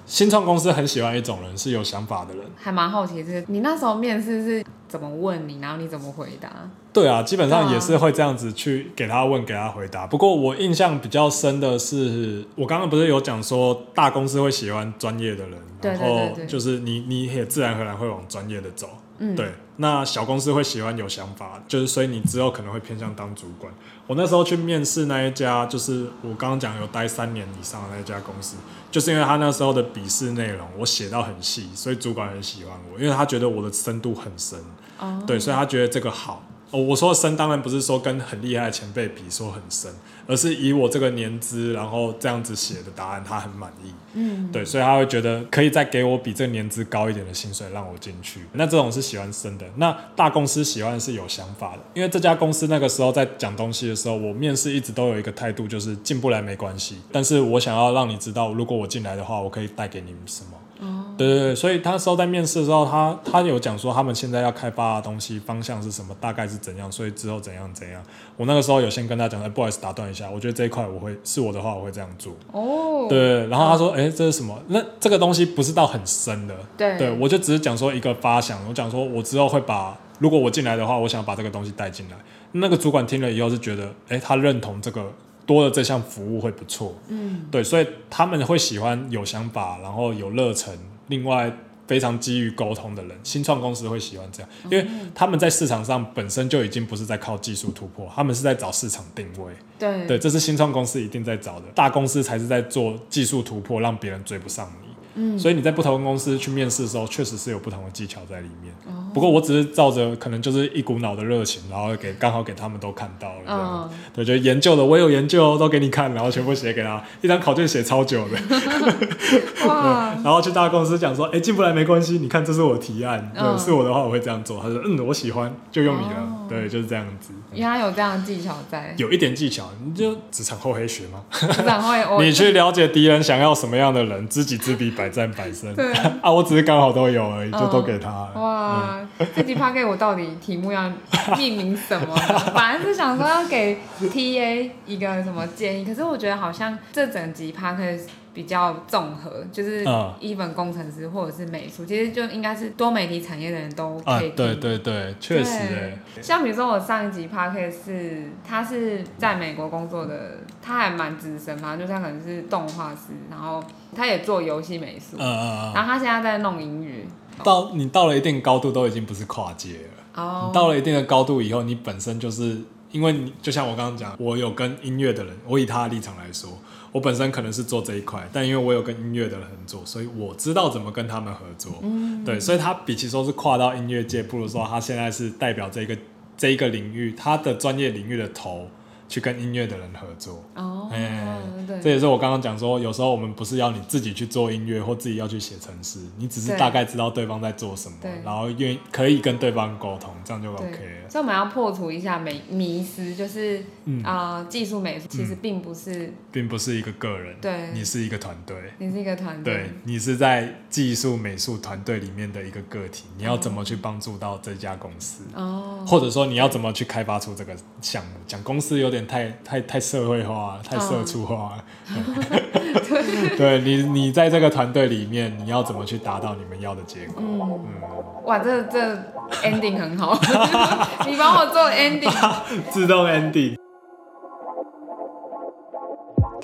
新创公司很喜欢一种人，是有想法的人。还蛮好奇，是你那时候面试是怎么问你，然后你怎么回答？对啊，基本上也是会这样子去给他问，给他回答。不过我印象比较深的是，我刚刚不是有讲说大公司会喜欢专业的人，然后就是你你也自然而然会往专业的走。嗯，对。那小公司会喜欢有想法，就是所以你之后可能会偏向当主管。我那时候去面试那一家，就是我刚刚讲有待三年以上的那一家公司，就是因为他那时候的笔试内容我写到很细，所以主管很喜欢我，因为他觉得我的深度很深。哦，对，所以他觉得这个好。哦，我说的深当然不是说跟很厉害的前辈比说很深，而是以我这个年资，然后这样子写的答案，他很满意。嗯，对，所以他会觉得可以再给我比这个年资高一点的薪水，让我进去。那这种是喜欢深的。那大公司喜欢是有想法的，因为这家公司那个时候在讲东西的时候，我面试一直都有一个态度，就是进不来没关系，但是我想要让你知道，如果我进来的话，我可以带给你们什么。哦，对对对，所以他那时候在面试的时候，他他有讲说他们现在要开发的东西方向是什么，大概是怎样，所以之后怎样怎样。我那个时候有先跟他讲，哎，不好意思打断一下，我觉得这一块我会是我的话，我会这样做。哦，对，然后他说，哎，这是什么？那这个东西不是到很深的，对，对我就只是讲说一个发想，我讲说我之后会把，如果我进来的话，我想把这个东西带进来。那个主管听了以后是觉得，哎，他认同这个。多了这项服务会不错，嗯，对，所以他们会喜欢有想法，然后有热忱，另外非常基于沟通的人。新创公司会喜欢这样，因为他们在市场上本身就已经不是在靠技术突破，他们是在找市场定位。对，对，这是新创公司一定在找的，大公司才是在做技术突破，让别人追不上你。嗯，所以你在不同公司去面试的时候，确实是有不同的技巧在里面。哦，不过我只是照着可能就是一股脑的热情，然后给刚好给他们都看到了。嗯，对，就研究的我有研究，都给你看，然后全部写给他，一张考卷写超久的。哇！然后去大公司讲说，哎，进不来没关系，你看这是我提案，对，是我的话我会这样做。他说，嗯，我喜欢，就用你了。对，就是这样子。原来有这样的技巧在。有一点技巧，你就职场厚黑学嘛。职场厚黑，你去了解敌人想要什么样的人，知己知彼，百战百胜。对 啊，我只是刚好都有而已，就都给他了。哇，这集 Podcast 我到底题目要命名什么？反正是想说要给 TA 一个什么建议，可是我觉得好像这整集 Podcast 比较综合，就是一本工程师或者是美术，其实就应该是多媒体产业的人都可以听。对对对，确实。像比如说我上一集 podcast 是他是在美国工作的，他还蛮资深嘛，就他可能是动画师，然后他也做游戏美术，嗯嗯嗯然后他现在在弄音乐。到你到了一定高度，都已经不是跨界了。哦。你到了一定的高度以后，你本身就是。因为你就像我刚刚讲，我有跟音乐的人，我以他的立场来说，我本身可能是做这一块，但因为我有跟音乐的人合作，所以我知道怎么跟他们合作。嗯，对，所以他比起说是跨到音乐界，不如说他现在是代表这个这一个领域，他的专业领域的头。去跟音乐的人合作。哦，哎，对，这也是我刚刚讲说，有时候我们不是要你自己去做音乐或自己要去写程式，你只是大概知道对方在做什么，然后愿意可以跟对方沟通，这样就 OK 了。所以我们要破除一下迷迷思，就是啊，技术美术其实并不是，并不是一个个人，对，你是一个团队，你是一个团队，对，你是在技术美术团队里面的一个个体，你要怎么去帮助到这家公司？哦，或者说你要怎么去开发出这个项目？讲公司有点。太太太社会化，太社畜化了。对你，你在这个团队里面，你要怎么去达到你们要的结果？嗯，嗯哇，这这 ending 很好，你帮我做 ending，自动 ending。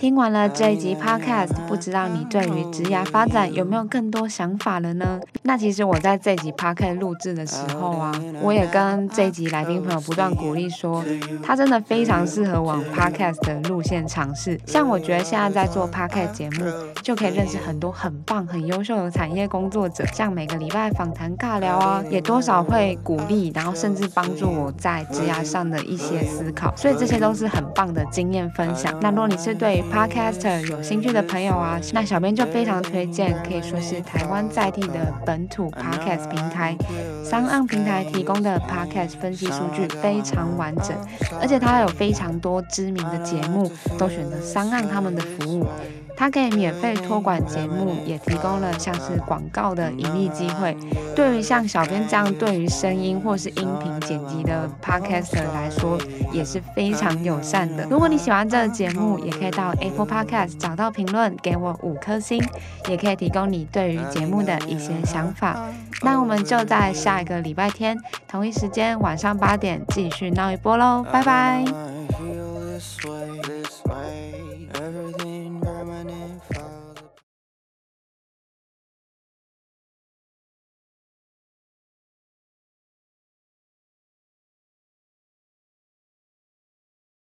听完了这一集 podcast，不知道你对于职涯发展有没有更多想法了呢？那其实我在这集 podcast 录制的时候啊，我也跟这一集来宾朋友不断鼓励说，他真的非常适合往 podcast 的路线尝试。像我觉得现在在做 podcast 节目，就可以认识很多很棒、很优秀的产业工作者，像每个礼拜访谈尬聊啊，也多少会鼓励，然后甚至帮助我在职涯上的一些思考。所以这些都是很棒的经验分享。那如果你是对 Podcaster 有兴趣的朋友啊，那小编就非常推荐，可以说是台湾在地的本土 Podcast 平台三岸平台提供的 Podcast 分析数据非常完整，而且它有非常多知名的节目都选择三岸他们的服务。它可以免费托管节目，也提供了像是广告的盈利机会。对于像小编这样对于声音或是音频剪辑的 podcaster 来说，也是非常友善的。如果你喜欢这个节目，也可以到 Apple Podcast 找到评论，给我五颗星，也可以提供你对于节目的一些想法。那我们就在下一个礼拜天同一时间晚上八点继续闹一波喽，拜拜。